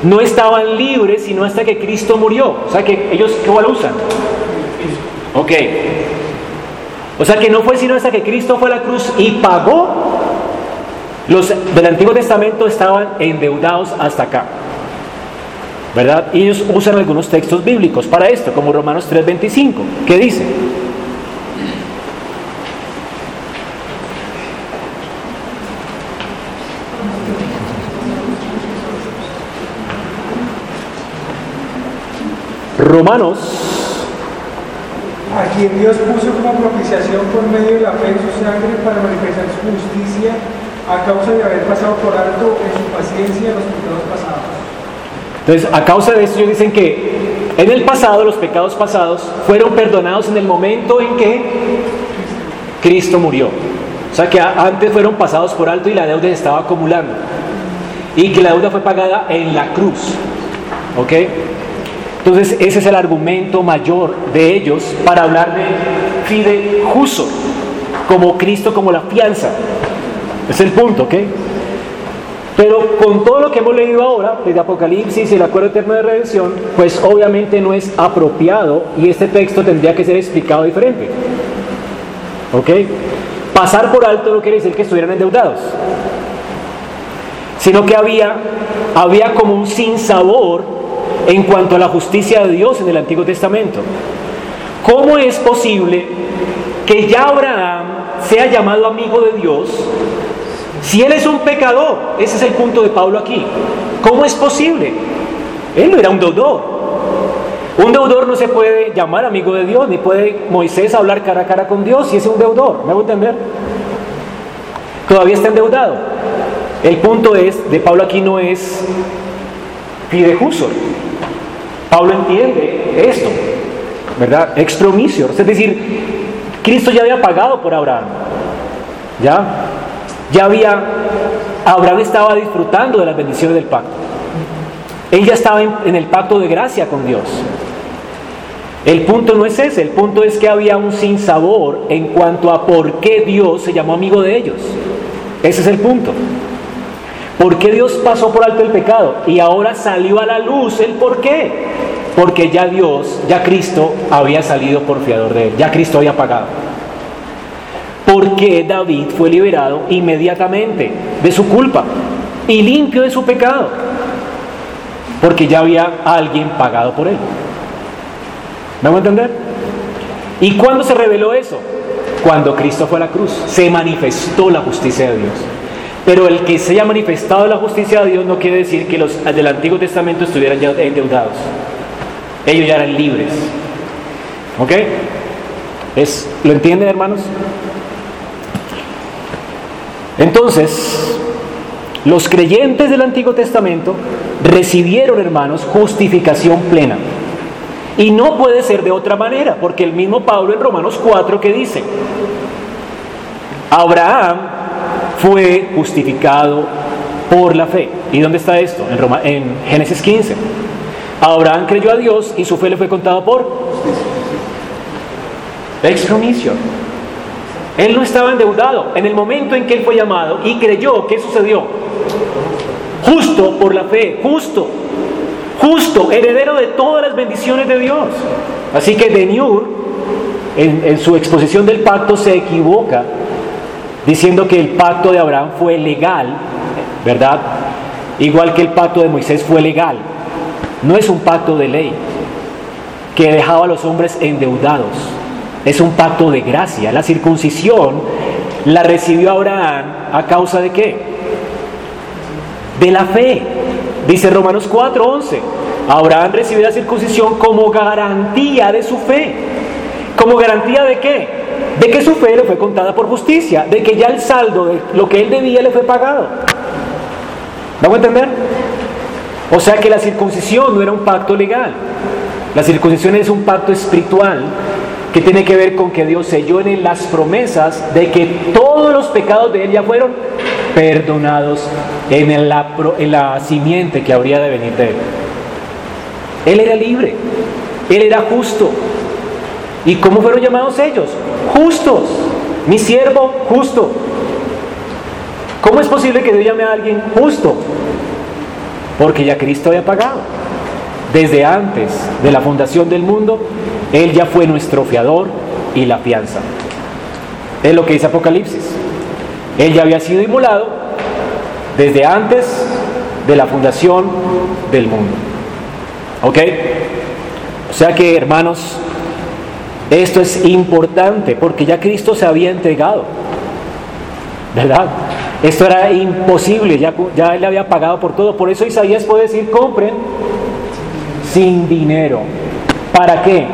no estaban libres sino hasta que Cristo murió. O sea que ellos, ¿qué lo usan? Ok. O sea que no fue sino hasta que Cristo fue a la cruz y pagó. Los del Antiguo Testamento estaban endeudados hasta acá. ¿Verdad? Y ellos usan algunos textos bíblicos para esto, como Romanos 3:25, ¿Qué dice, Romanos a quien Dios puso como propiciación por medio de la fe en su sangre para manifestar su justicia a causa de haber pasado por alto en su paciencia los pecados pasados. Entonces, a causa de eso ellos dicen que en el pasado los pecados pasados fueron perdonados en el momento en que Cristo murió. O sea que antes fueron pasados por alto y la deuda se estaba acumulando. Y que la deuda fue pagada en la cruz. ¿Ok? Entonces ese es el argumento mayor de ellos para hablar de fide justo, como Cristo, como la fianza. Es el punto, ¿ok? Pero con todo lo que hemos leído ahora, desde Apocalipsis y el acuerdo eterno de redención, pues obviamente no es apropiado y este texto tendría que ser explicado diferente. ¿Ok? Pasar por alto no quiere decir que estuvieran endeudados, sino que había, había como un sinsabor en cuanto a la justicia de Dios en el Antiguo Testamento. ¿Cómo es posible que ya Abraham sea llamado amigo de Dios si él es un pecador? Ese es el punto de Pablo aquí. ¿Cómo es posible? Él no era un deudor. Un deudor no se puede llamar amigo de Dios, ni puede Moisés hablar cara a cara con Dios si es un deudor. ¿Me voy a entender? Todavía está endeudado. El punto es, de Pablo aquí no es justo Pablo entiende esto, ¿verdad? Expromisio, es decir, Cristo ya había pagado por Abraham, ¿ya? Ya había, Abraham estaba disfrutando de las bendiciones del pacto. Él ya estaba en, el pacto de gracia con Dios. El punto no es ese, el punto es que había un sinsabor en cuanto a por qué Dios se llamó amigo de ellos. Ese es el punto. ¿Por qué Dios pasó por alto el pecado? Y ahora salió a la luz el por qué. Porque ya Dios, ya Cristo había salido por fiador de él, ya Cristo había pagado. ¿Por qué David fue liberado inmediatamente de su culpa y limpio de su pecado? Porque ya había alguien pagado por él. ¿Me a entender? ¿Y cuándo se reveló eso? Cuando Cristo fue a la cruz. Se manifestó la justicia de Dios. Pero el que se haya manifestado la justicia de Dios no quiere decir que los del Antiguo Testamento estuvieran ya endeudados. Ellos ya eran libres. ¿Ok? ¿Es, ¿Lo entienden, hermanos? Entonces, los creyentes del Antiguo Testamento recibieron, hermanos, justificación plena. Y no puede ser de otra manera, porque el mismo Pablo en Romanos 4 que dice, Abraham fue justificado por la fe. ¿Y dónde está esto? En, Roma, en Génesis 15. Abraham creyó a Dios y su fe le fue contado por excomicio. Él no estaba endeudado. En el momento en que él fue llamado y creyó, ¿qué sucedió? Justo por la fe, justo. justo, heredero de todas las bendiciones de Dios. Así que Deniur, en, en su exposición del pacto, se equivoca diciendo que el pacto de Abraham fue legal, ¿verdad? Igual que el pacto de Moisés fue legal. No es un pacto de ley que dejaba a los hombres endeudados. Es un pacto de gracia. La circuncisión la recibió Abraham a causa de qué? De la fe. Dice Romanos 4:11. Abraham recibió la circuncisión como garantía de su fe. ¿Como garantía de qué? De que su fe le fue contada por justicia, de que ya el saldo de lo que él debía le fue pagado. ¿Vamos a entender? O sea que la circuncisión no era un pacto legal. La circuncisión es un pacto espiritual que tiene que ver con que Dios selló en él las promesas de que todos los pecados de él ya fueron perdonados en la, en la simiente que habría de venir de él. Él era libre, él era justo. ¿Y cómo fueron llamados ellos? Justos. Mi siervo justo. ¿Cómo es posible que Dios llame a alguien justo? Porque ya Cristo había pagado. Desde antes de la fundación del mundo, Él ya fue nuestro fiador y la fianza. Es lo que dice Apocalipsis. Él ya había sido inmolado desde antes de la fundación del mundo. ¿Ok? O sea que, hermanos, esto es importante porque ya Cristo se había entregado. ¿Verdad? Esto era imposible, ya, ya Él había pagado por todo. Por eso Isaías puede decir, compren sin dinero. ¿Para qué?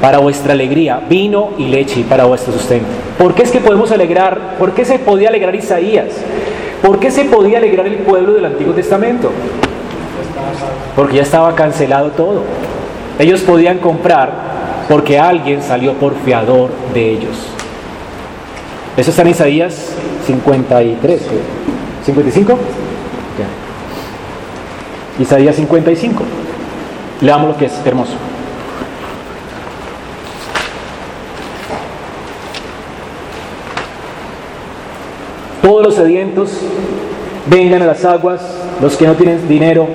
Para vuestra alegría, vino y leche para vuestro sustento. ¿Por qué es que podemos alegrar? ¿Por qué se podía alegrar Isaías? ¿Por qué se podía alegrar el pueblo del Antiguo Testamento? Porque ya estaba cancelado todo. Ellos podían comprar porque alguien salió por fiador de ellos. Eso está en Isaías 53, ¿55? Isaías 55. Leamos lo que es hermoso. Todos los sedientos vengan a las aguas, los que no tienen dinero.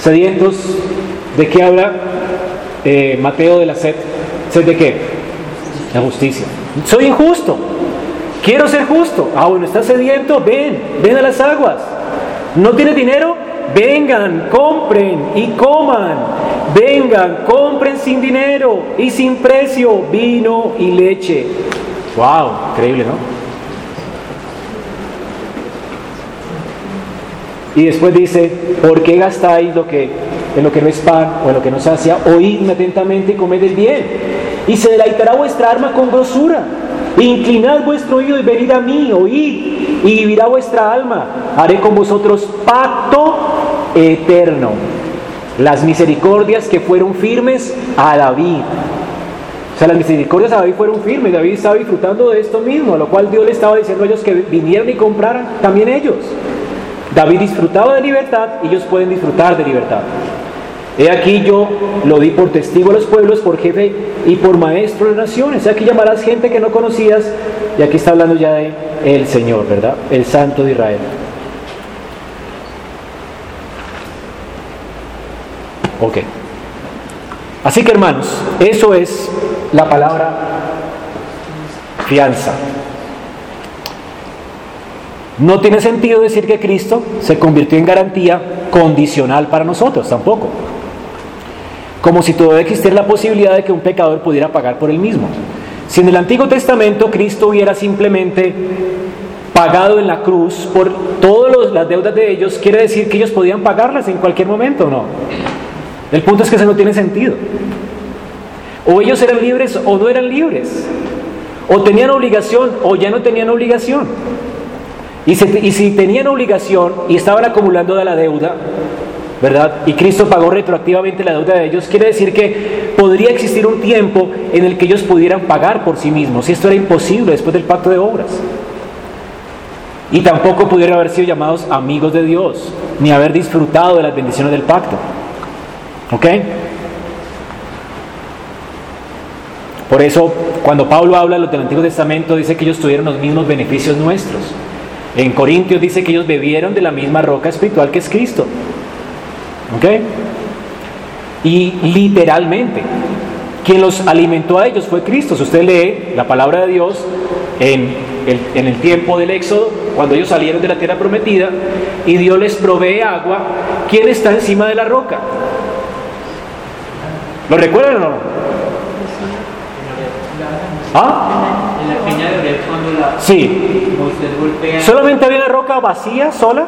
Sedientos, ¿de qué habla eh, Mateo de la sed? ¿Sed de qué? La justicia. Soy injusto. Quiero ser justo. Ah, bueno, estás sediento, ven, ven a las aguas. ¿No tienes dinero? Vengan, compren y coman. Vengan, compren sin dinero y sin precio vino y leche. Wow, increíble, ¿no? Y después dice, ¿por qué gastáis lo que, en lo que no es pan o en lo que no sacia? Oídme atentamente y comed el bien. Y se deleitará vuestra arma con grosura. Inclinad vuestro oído y venid a mí, oíd, y vivirá vuestra alma. Haré con vosotros pacto eterno. Las misericordias que fueron firmes a David. O sea, las misericordias a David fueron firmes. David estaba disfrutando de esto mismo, a lo cual Dios le estaba diciendo a ellos que vinieran y compraran también ellos. David disfrutaba de libertad ellos pueden disfrutar de libertad. He aquí yo lo di por testigo a los pueblos, por jefe y por maestro de naciones. Aquí llamarás gente que no conocías y aquí está hablando ya de el Señor, ¿verdad? El Santo de Israel. Ok. Así que hermanos, eso es la palabra fianza. No tiene sentido decir que Cristo se convirtió en garantía condicional para nosotros, tampoco. Como si todavía existiera la posibilidad de que un pecador pudiera pagar por él mismo. Si en el Antiguo Testamento Cristo hubiera simplemente pagado en la cruz por todas las deudas de ellos, quiere decir que ellos podían pagarlas en cualquier momento, ¿no? El punto es que eso no tiene sentido. O ellos eran libres o no eran libres. O tenían obligación o ya no tenían obligación. Y si, tenían obligación y estaban acumulando de la deuda, ¿verdad? Y Cristo pagó retroactivamente la deuda de ellos, quiere decir que podría existir un tiempo en el que ellos pudieran pagar por sí mismos. Y esto era imposible después del pacto de obras. Y tampoco pudieran haber sido llamados amigos de Dios, ni haber disfrutado de las bendiciones del pacto. ¿Ok? Por eso, cuando Pablo habla de los del Antiguo Testamento, dice que ellos tuvieron los mismos beneficios nuestros. En Corintios dice que ellos bebieron de la misma roca espiritual que es Cristo. ¿Ok? Y literalmente, quien los alimentó a ellos fue Cristo. Si usted lee la palabra de Dios en el, en el tiempo del Éxodo, cuando ellos salieron de la tierra prometida y Dios les provee agua, ¿quién está encima de la roca? ¿Lo recuerdan o no? ¿Ah? En la peña de Oreb cuando la Sí. ¿Solamente había una roca vacía, sola?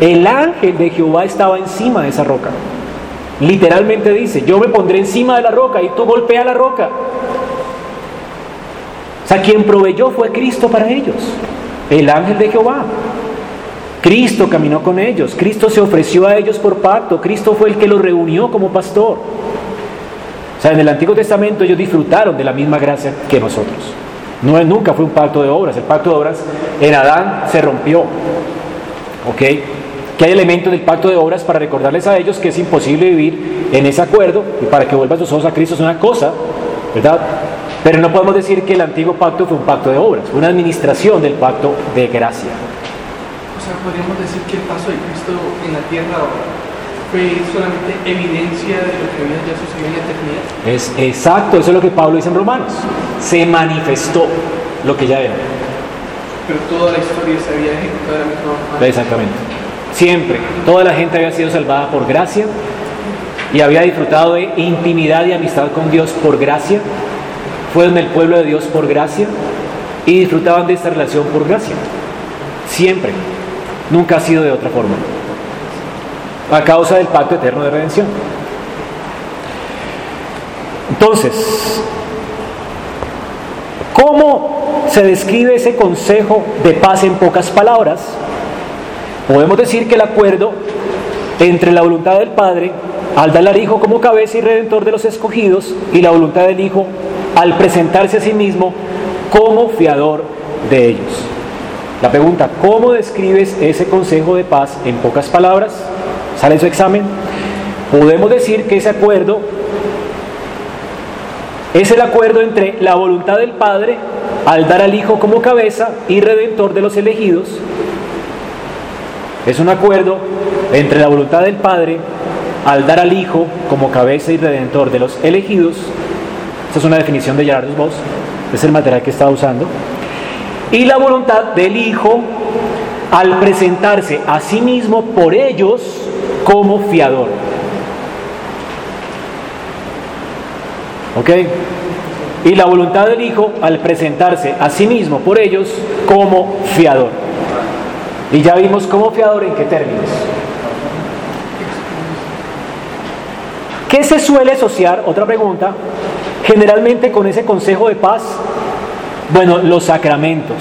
El ángel de Jehová estaba encima de esa roca. Literalmente dice, yo me pondré encima de la roca y tú golpea la roca. O sea, quien proveyó fue Cristo para ellos, el ángel de Jehová. Cristo caminó con ellos, Cristo se ofreció a ellos por pacto, Cristo fue el que los reunió como pastor. O sea, en el Antiguo Testamento ellos disfrutaron de la misma gracia que nosotros. No, nunca fue un pacto de obras, el pacto de obras en Adán se rompió. ¿Ok? Que hay elementos del pacto de obras para recordarles a ellos que es imposible vivir en ese acuerdo y para que vuelvan sus ojos a Cristo es una cosa, ¿verdad? Pero no podemos decir que el antiguo pacto fue un pacto de obras, fue una administración del pacto de gracia. O sea, podríamos decir que el paso de Cristo en la tierra fue solamente evidencia de lo que había ya sucedido en la eternidad. Es exacto, eso es lo que Pablo dice en Romanos. Se manifestó lo que ya era. Pero toda la historia se había ejecutado de la misma manera. Exactamente. Siempre. Toda la gente había sido salvada por gracia y había disfrutado de intimidad y amistad con Dios por gracia. Fueron el pueblo de Dios por gracia y disfrutaban de esta relación por gracia. Siempre. Nunca ha sido de otra forma. A causa del pacto eterno de redención. Entonces, ¿cómo se describe ese consejo de paz en pocas palabras? Podemos decir que el acuerdo entre la voluntad del Padre al dar al Hijo como cabeza y redentor de los escogidos y la voluntad del Hijo al presentarse a sí mismo como fiador de ellos. La pregunta, ¿cómo describes ese consejo de paz en pocas palabras? ¿Sale su examen? Podemos decir que ese acuerdo es el acuerdo entre la voluntad del Padre al dar al Hijo como cabeza y redentor de los elegidos. Es un acuerdo entre la voluntad del Padre al dar al Hijo como cabeza y redentor de los elegidos. Esta es una definición de Gerardus Voss, es el material que estaba usando. Y la voluntad del Hijo al presentarse a sí mismo por ellos como fiador. ¿Ok? Y la voluntad del Hijo al presentarse a sí mismo por ellos como fiador. Y ya vimos como fiador en qué términos. ¿Qué se suele asociar? Otra pregunta. Generalmente con ese consejo de paz. Bueno, los sacramentos.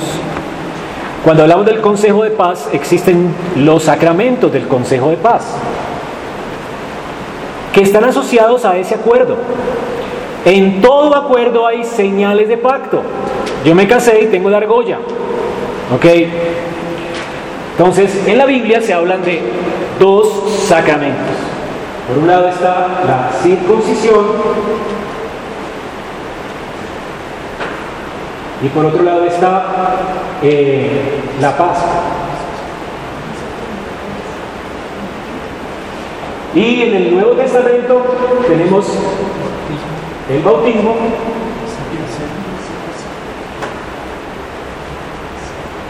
Cuando hablamos del consejo de paz, existen los sacramentos del consejo de paz, que están asociados a ese acuerdo. En todo acuerdo hay señales de pacto. Yo me casé y tengo la argolla. ¿Ok? Entonces, en la Biblia se hablan de dos sacramentos. Por un lado está la circuncisión y por otro lado está eh, la Pascua. Y en el Nuevo Testamento tenemos el bautismo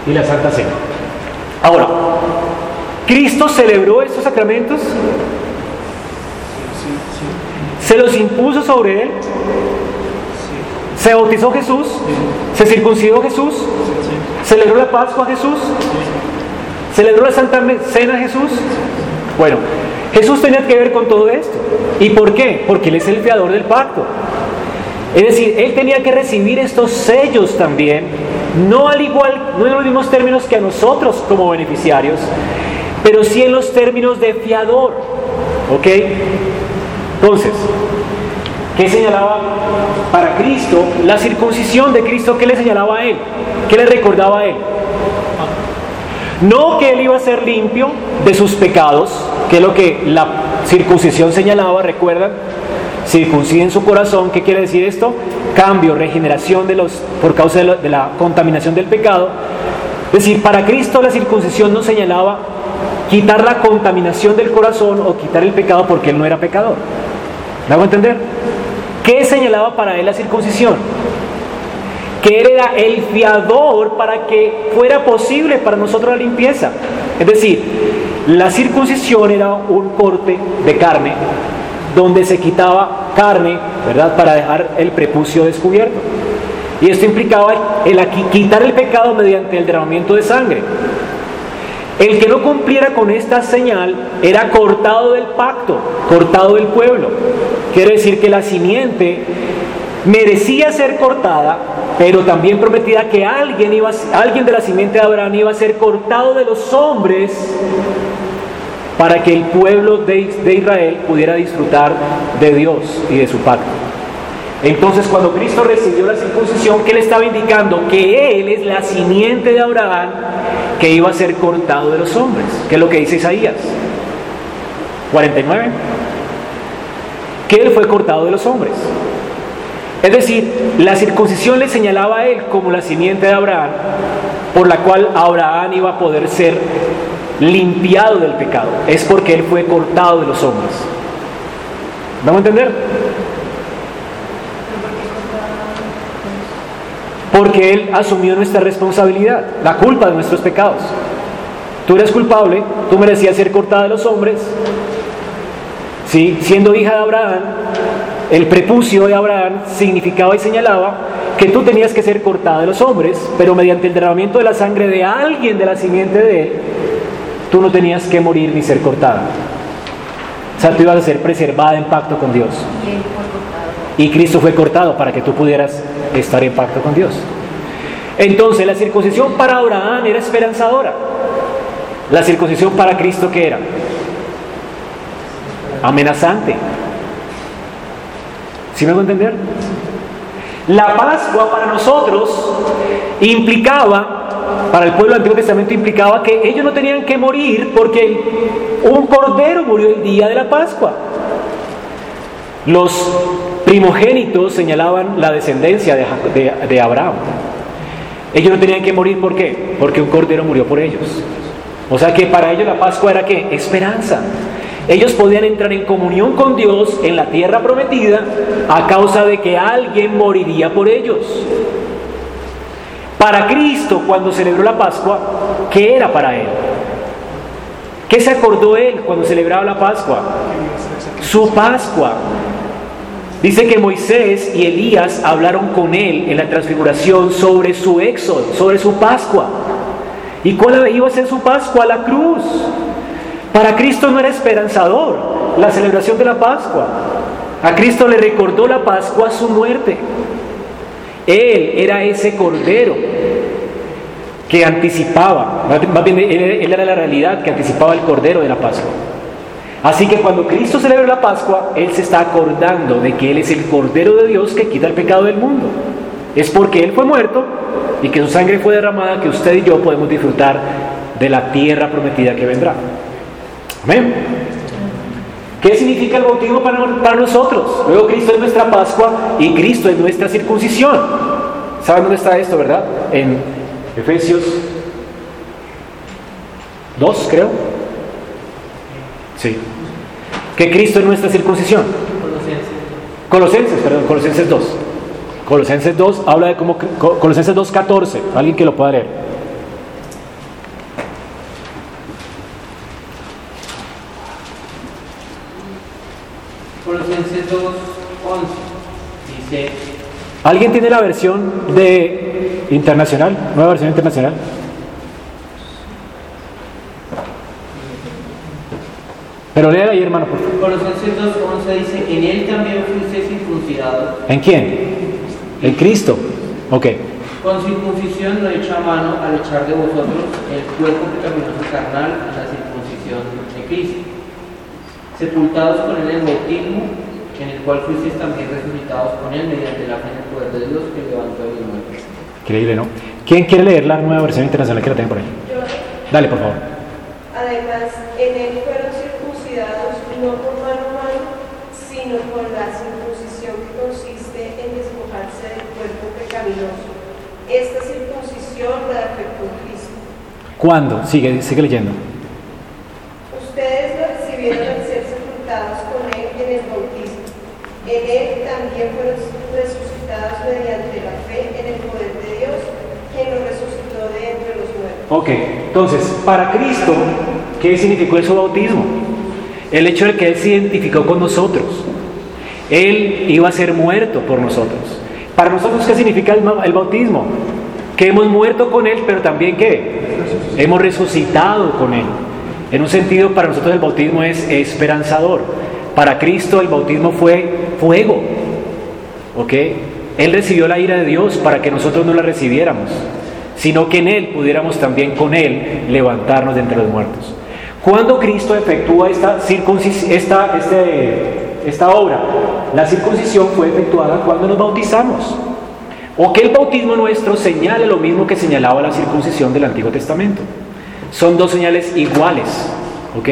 y la Santa Cena. Ahora, ¿Cristo celebró estos sacramentos? ¿Se los impuso sobre él? ¿Se bautizó Jesús? ¿Se circuncidó Jesús? ¿Celebró la Pascua Jesús? ¿Celebró la Santa Cena Jesús? Bueno, Jesús tenía que ver con todo esto. ¿Y por qué? Porque Él es el fiador del pacto. Es decir, Él tenía que recibir estos sellos también, no al igual, no en los mismos términos que a nosotros como beneficiarios, pero sí en los términos de fiador. ¿Ok? Entonces, ¿qué señalaba para Cristo? La circuncisión de Cristo, ¿qué le señalaba a Él? ¿Qué le recordaba a Él? No que Él iba a ser limpio de sus pecados, que es lo que la circuncisión señalaba, recuerdan, circunciden su corazón, ¿qué quiere decir esto? Cambio, regeneración de los, por causa de, la contaminación del pecado. Es decir, para Cristo la circuncisión no señalaba quitar la contaminación del corazón o quitar el pecado porque él no era pecador. ¿Me hago entender? ¿Qué señalaba para él la circuncisión? Que él era el fiador para que fuera posible para nosotros la limpieza. Es decir, la circuncisión era un corte de carne donde se quitaba carne, ¿verdad? Para dejar el prepucio descubierto. Y esto implicaba el aquí quitar el pecado mediante el derramamiento de sangre. El que no cumpliera con esta señal era cortado del pacto, cortado del pueblo. Quiere decir que la simiente merecía ser cortada, pero también prometida que alguien, iba, alguien de la simiente de Abraham iba a ser cortado de los hombres para que el pueblo de, Israel pudiera disfrutar de Dios y de su pacto. Entonces cuando Cristo recibió la circuncisión, ¿qué le estaba indicando? Que Él es la simiente de Abraham que iba a ser cortado de los hombres. ¿Qué es lo que dice Isaías? 49. Que Él fue cortado de los hombres. Es decir, la circuncisión le señalaba a Él como la simiente de Abraham, por la cual Abraham iba a poder ser limpiado del pecado. Es porque Él fue cortado de los hombres. ¿Vamos a entender? Porque Él asumió nuestra responsabilidad, la culpa de nuestros pecados. Tú eres culpable, tú merecías ser cortada de los hombres. ¿Sí? Siendo hija de Abraham, el prepucio de Abraham significaba y señalaba que tú tenías que ser cortada de los hombres, pero mediante el derramamiento de la sangre de alguien de la simiente de él, tú no tenías que morir ni ser cortada. O sea, tú ibas a ser preservada en pacto con Dios. Y Cristo fue cortado para que tú pudieras estar en pacto con Dios. Entonces la circuncisión para Abraham era esperanzadora. La circuncisión para Cristo ¿qué era? Amenazante. ¿Sí me hago entender? La Pascua para nosotros implicaba, para el pueblo del Antiguo Testamento implicaba que ellos no tenían que morir porque un cordero murió el día de la Pascua. Los primogénitos señalaban la descendencia de, Abraham. Ellos no tenían que morir, ¿por? Porque un cordero murió por ellos. O sea que para ellos la Pascua era qué? Esperanza. Ellos podían entrar en comunión con Dios en la tierra prometida a causa de que alguien moriría por ellos. Para Cristo, cuando celebró la Pascua, ¿qué era para Él? ¿Qué se acordó Él cuando celebraba la Pascua? Su Pascua. Dice que Moisés y Elías hablaron con él en la transfiguración sobre su éxodo, sobre su Pascua. ¿Y cuál iba a ser su Pascua? La cruz. Para Cristo no era esperanzador la celebración de la Pascua. A Cristo le recordó la Pascua su muerte. Él era ese cordero que anticipaba, más bien él era la realidad que anticipaba el cordero de la Pascua. Así que cuando Cristo celebra la Pascua, Él se está acordando de que Él es el Cordero de Dios que quita el pecado del mundo. Es porque Él fue muerto y que su sangre fue derramada que usted y yo podemos disfrutar de la tierra prometida que vendrá. Amén. ¿Qué significa el bautismo para, para nosotros? Luego Cristo es nuestra Pascua y Cristo es nuestra circuncisión. ¿Saben dónde está esto, verdad? En Efesios 2, creo. Sí. Que Cristo es nuestra circuncisión. Colosenses, perdón, Colosenses 2. Colosenses 2 habla de cómo Colosenses 2:14, alguien que lo pueda leer. Colosenses 2:11 dice ¿Alguien tiene la versión de internacional? ¿Nueva versión internacional? Pero lea ahí, hermano, por favor. Colosenses 2.11 dice, en él también fuiste circuncidado. ¿En quién? En Cristo. Ok. Con circuncisión no hecha a mano al echar de vosotros el cuerpo pecaminoso carnal, la circuncisión de Cristo. Sepultados con él en el bautismo, en el cual fuisteis también resucitados con él mediante la fe en el poder de Dios que levantó de los muertos. Increíble, ¿no? ¿Quién quiere leer la nueva versión internacional que la tengo por ahí? Dale, por favor. Además, en él fueron circuncidados no por mano a mano, sino por la circuncisión que consiste en despojarse del cuerpo pecaminoso. Esta circuncisión la efectuó Cristo. ¿Cuándo? Sigue, sigue leyendo. En él también fueron resucitados mediante la fe en el poder de Dios, quien los resucitó de entre los muertos. Ok, entonces, para Cristo, ¿qué significó el su bautismo? El hecho de que Él se identificó con nosotros. Él iba a ser muerto por nosotros. Para nosotros, ¿qué significa el bautismo? Que hemos muerto con Él, pero también que hemos resucitado con Él. En un sentido, para nosotros el bautismo es esperanzador. Para Cristo el bautismo fue fuego. ¿Ok? Él recibió la ira de Dios para que nosotros no la recibiéramos, sino que en Él pudiéramos también con Él levantarnos de entre los muertos. Cuando Cristo efectúa esta, esta, este- esta obra, la circuncisión fue efectuada cuando nos bautizamos. O que el bautismo nuestro señala lo mismo que señalaba la circuncisión del Antiguo Testamento. Son dos señales iguales, ¿ok?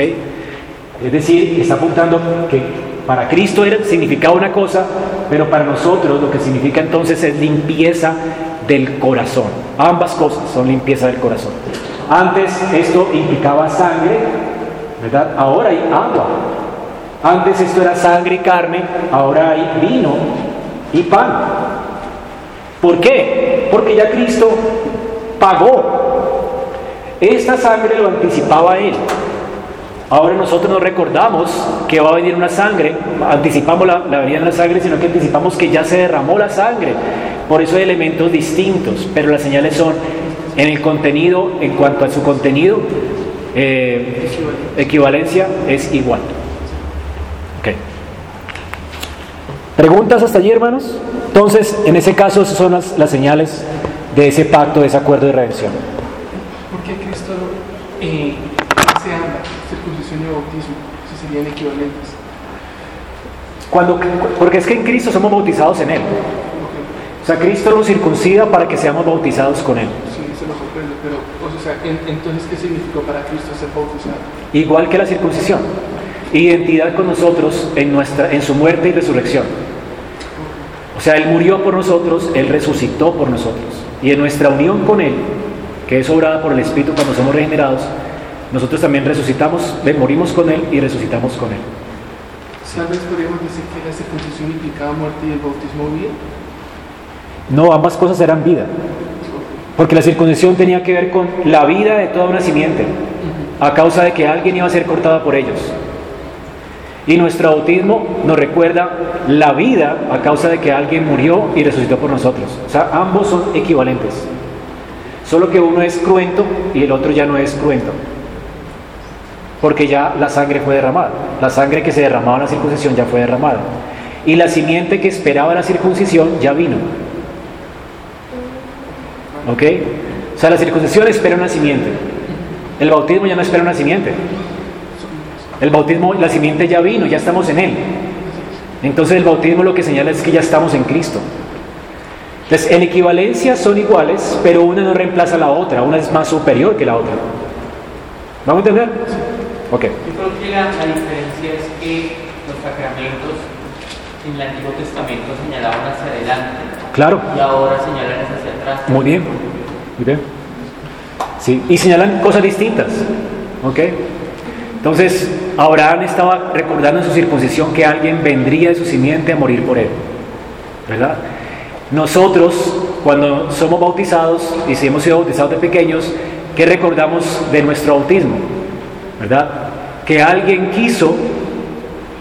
Es decir, está apuntando que para Cristo era, significaba una cosa, pero para nosotros lo que significa entonces es limpieza del corazón. Ambas cosas son limpieza del corazón. Antes esto implicaba sangre, ¿verdad? Ahora hay agua. Antes esto era sangre y carne, ahora hay vino y pan. ¿Por qué? Porque ya Cristo pagó. Esta sangre lo anticipaba Él. Ahora nosotros nos recordamos que va a venir una sangre, anticipamos la, la venida de la sangre, sino que anticipamos que ya se derramó la sangre. Por eso hay elementos distintos, pero las señales son en el contenido, en cuanto a su contenido, eh, equivalencia es igual. Ok. ¿Preguntas hasta allí, hermanos? Entonces, en ese caso, esas son las, las señales de ese pacto, de ese acuerdo de redención. ¿Por qué Cristo eh, hace ambas, circuncisión y bautismo, si serían equivalentes? Cuando, porque es que en Cristo somos bautizados en Él. O sea, Cristo nos circuncida para que seamos bautizados con Él. sí, se lo sorprende, pero, o sea, en- entonces, ¿qué significó para Cristo ser bautizado? Igual que la circuncisión. Identidad con nosotros en, nuestra, en su muerte y resurrección. O sea, Él murió por nosotros, Él resucitó por nosotros. Y en nuestra unión con Él, que es obrada por el Espíritu cuando somos regenerados, nosotros también resucitamos, morimos con Él y resucitamos con Él. Tal vez podríamos decir que la circuncisión implicaba muerte y el bautismo vida. No, ambas cosas eran vida. Porque la circuncisión tenía que ver con la vida de toda una simiente, a causa de que alguien iba a ser cortada por ellos. Y nuestro bautismo nos recuerda la vida a causa de que alguien murió y resucitó por nosotros. O sea, ambos son equivalentes. Solo que uno es cruento y el otro ya no es cruento. Porque ya la sangre fue derramada. La sangre que se derramaba en la circuncisión ya fue derramada. Y la simiente que esperaba la circuncisión ya vino. ¿Ok? O sea, la circuncisión espera una simiente. El bautismo ya no espera una simiente. El bautismo, la simiente ya vino, ya estamos en él. Entonces el bautismo lo que señala es que ya estamos en Cristo. Entonces, en equivalencia son iguales, pero una no reemplaza a la otra, una es más superior que la otra. ¿Vamos a entender? Ok. Yo creo que la, la diferencia es que los sacramentos en el Antiguo Testamento señalaban hacia adelante Claro. y ahora señalan hacia atrás. Muy bien, muy bien. Sí, y señalan cosas distintas. ¿Ok? Entonces, Abraham estaba recordando en su circuncisión que alguien vendría de su simiente a morir por él. ¿Verdad? Nosotros, cuando somos bautizados y si hemos sido bautizados de pequeños, ¿qué recordamos de nuestro bautismo? ¿Verdad? Que alguien quiso,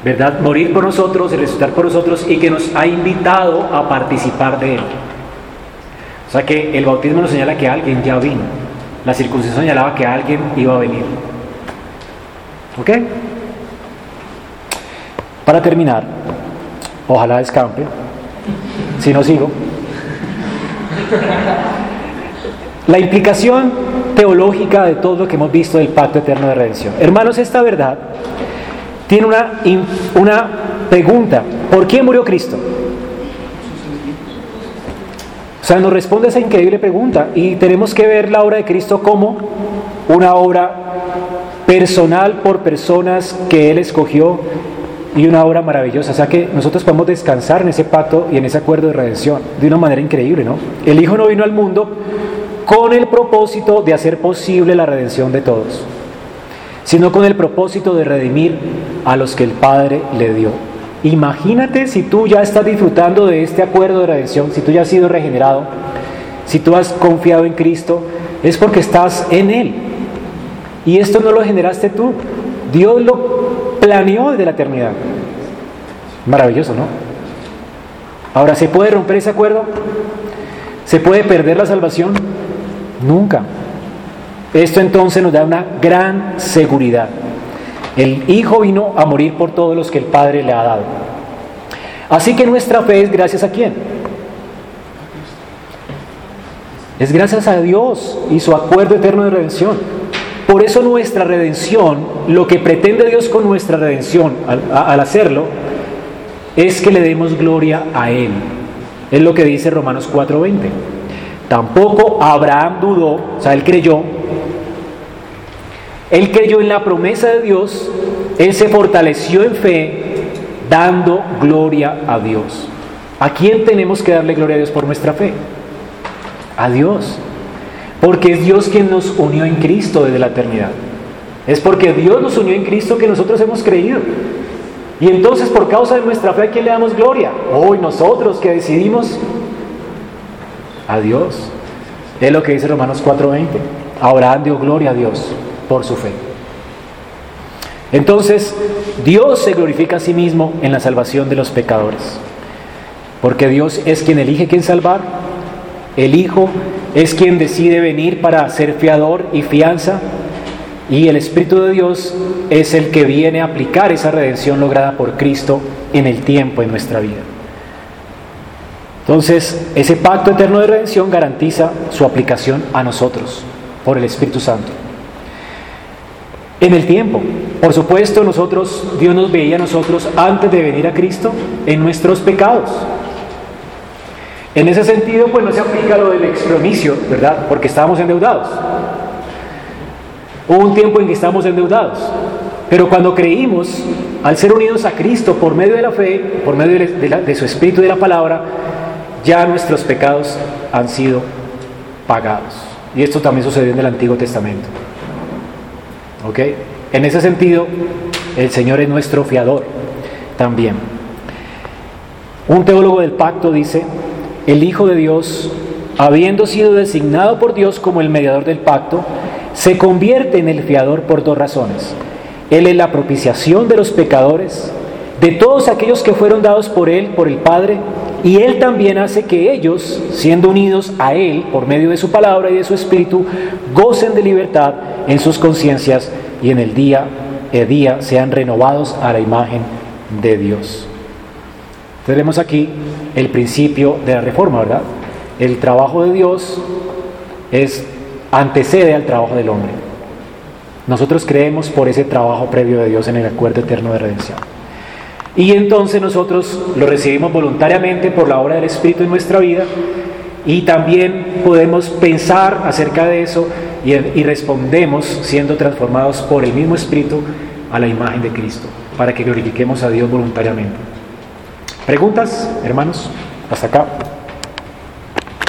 ¿verdad?, morir por nosotros y resucitar por nosotros y que nos ha invitado a participar de él. O sea que el bautismo nos señala que alguien ya vino. La circuncisión señalaba que alguien iba a venir. ¿Ok? Para terminar, ojalá descampe. Si no sigo. La implicación teológica de todo lo que hemos visto del pacto eterno de redención. Hermanos, esta verdad tiene una, una pregunta. ¿Por qué murió Cristo? O sea, nos responde esa increíble pregunta y tenemos que ver la obra de Cristo como una obra personal por personas que Él escogió y una obra maravillosa. O sea que nosotros podemos descansar en ese pacto y en ese acuerdo de redención de una manera increíble, ¿no? El Hijo no vino al mundo con el propósito de hacer posible la redención de todos, sino con el propósito de redimir a los que el Padre le dio. Imagínate si tú ya estás disfrutando de este acuerdo de redención, si tú ya has sido regenerado, si tú has confiado en Cristo, es porque estás en Él. Y esto no lo generaste tú, Dios lo planeó desde la eternidad. Maravilloso, ¿no? Ahora, ¿se puede romper ese acuerdo? ¿Se puede perder la salvación? Nunca. Esto entonces nos da una gran seguridad. El Hijo vino a morir por todos los que el Padre le ha dado. Así que nuestra fe es gracias a quién? Es gracias a Dios y su acuerdo eterno de redención. Por eso nuestra redención, lo que pretende Dios con nuestra redención al, hacerlo, es que le demos gloria a Él. Es lo que dice Romanos 4:20. Tampoco Abraham dudó, o sea, él creyó. Él creyó en la promesa de Dios, él se fortaleció en fe, dando gloria a Dios. ¿A quién tenemos que darle gloria a Dios por nuestra fe? A Dios. Porque es Dios quien nos unió en Cristo desde la eternidad. Es porque Dios nos unió en Cristo que nosotros hemos creído. Y entonces por causa de nuestra fe, ¿a quién le damos gloria? Hoy nosotros que decidimos a Dios. Es lo que dice Romanos 4:20. Abraham dio gloria a Dios por su fe. Entonces, Dios se glorifica a sí mismo en la salvación de los pecadores. Porque Dios es quien elige quién salvar. El Hijo es quien decide venir para ser fiador y fianza. Y el Espíritu de Dios es el que viene a aplicar esa redención lograda por Cristo en el tiempo, en nuestra vida. Entonces, ese pacto eterno de redención garantiza su aplicación a nosotros por el Espíritu Santo. En el tiempo, por supuesto, nosotros, Dios nos veía a nosotros antes de venir a Cristo en nuestros pecados. En ese sentido, pues no se aplica lo del expromicio, ¿verdad? Porque estábamos endeudados. Hubo un tiempo en que estábamos endeudados. Pero cuando creímos, al ser unidos a Cristo por medio de la fe, por medio de, su Espíritu y de la palabra, ya nuestros pecados han sido pagados. Y esto también sucedió en el Antiguo Testamento. ¿Ok? En ese sentido, el Señor es nuestro fiador también. Un teólogo del pacto dice, el Hijo de Dios, habiendo sido designado por Dios como el mediador del pacto, se convierte en el fiador por dos razones. Él es la propiciación de los pecadores, de todos aquellos que fueron dados por Él, por el Padre, y Él también hace que ellos, siendo unidos a Él por medio de su palabra y de su espíritu, gocen de libertad en sus conciencias y en el día a día sean renovados a la imagen de Dios. Tenemos aquí el principio de la reforma, ¿verdad? El trabajo de Dios es antecede al trabajo del hombre. Nosotros creemos por ese trabajo previo de Dios en el acuerdo eterno de redención. Y entonces nosotros lo recibimos voluntariamente por la obra del Espíritu en nuestra vida y también podemos pensar acerca de eso y, y, respondemos siendo transformados por el mismo Espíritu a la imagen de Cristo, para que glorifiquemos a Dios voluntariamente. ¿Preguntas, hermanos? Hasta acá.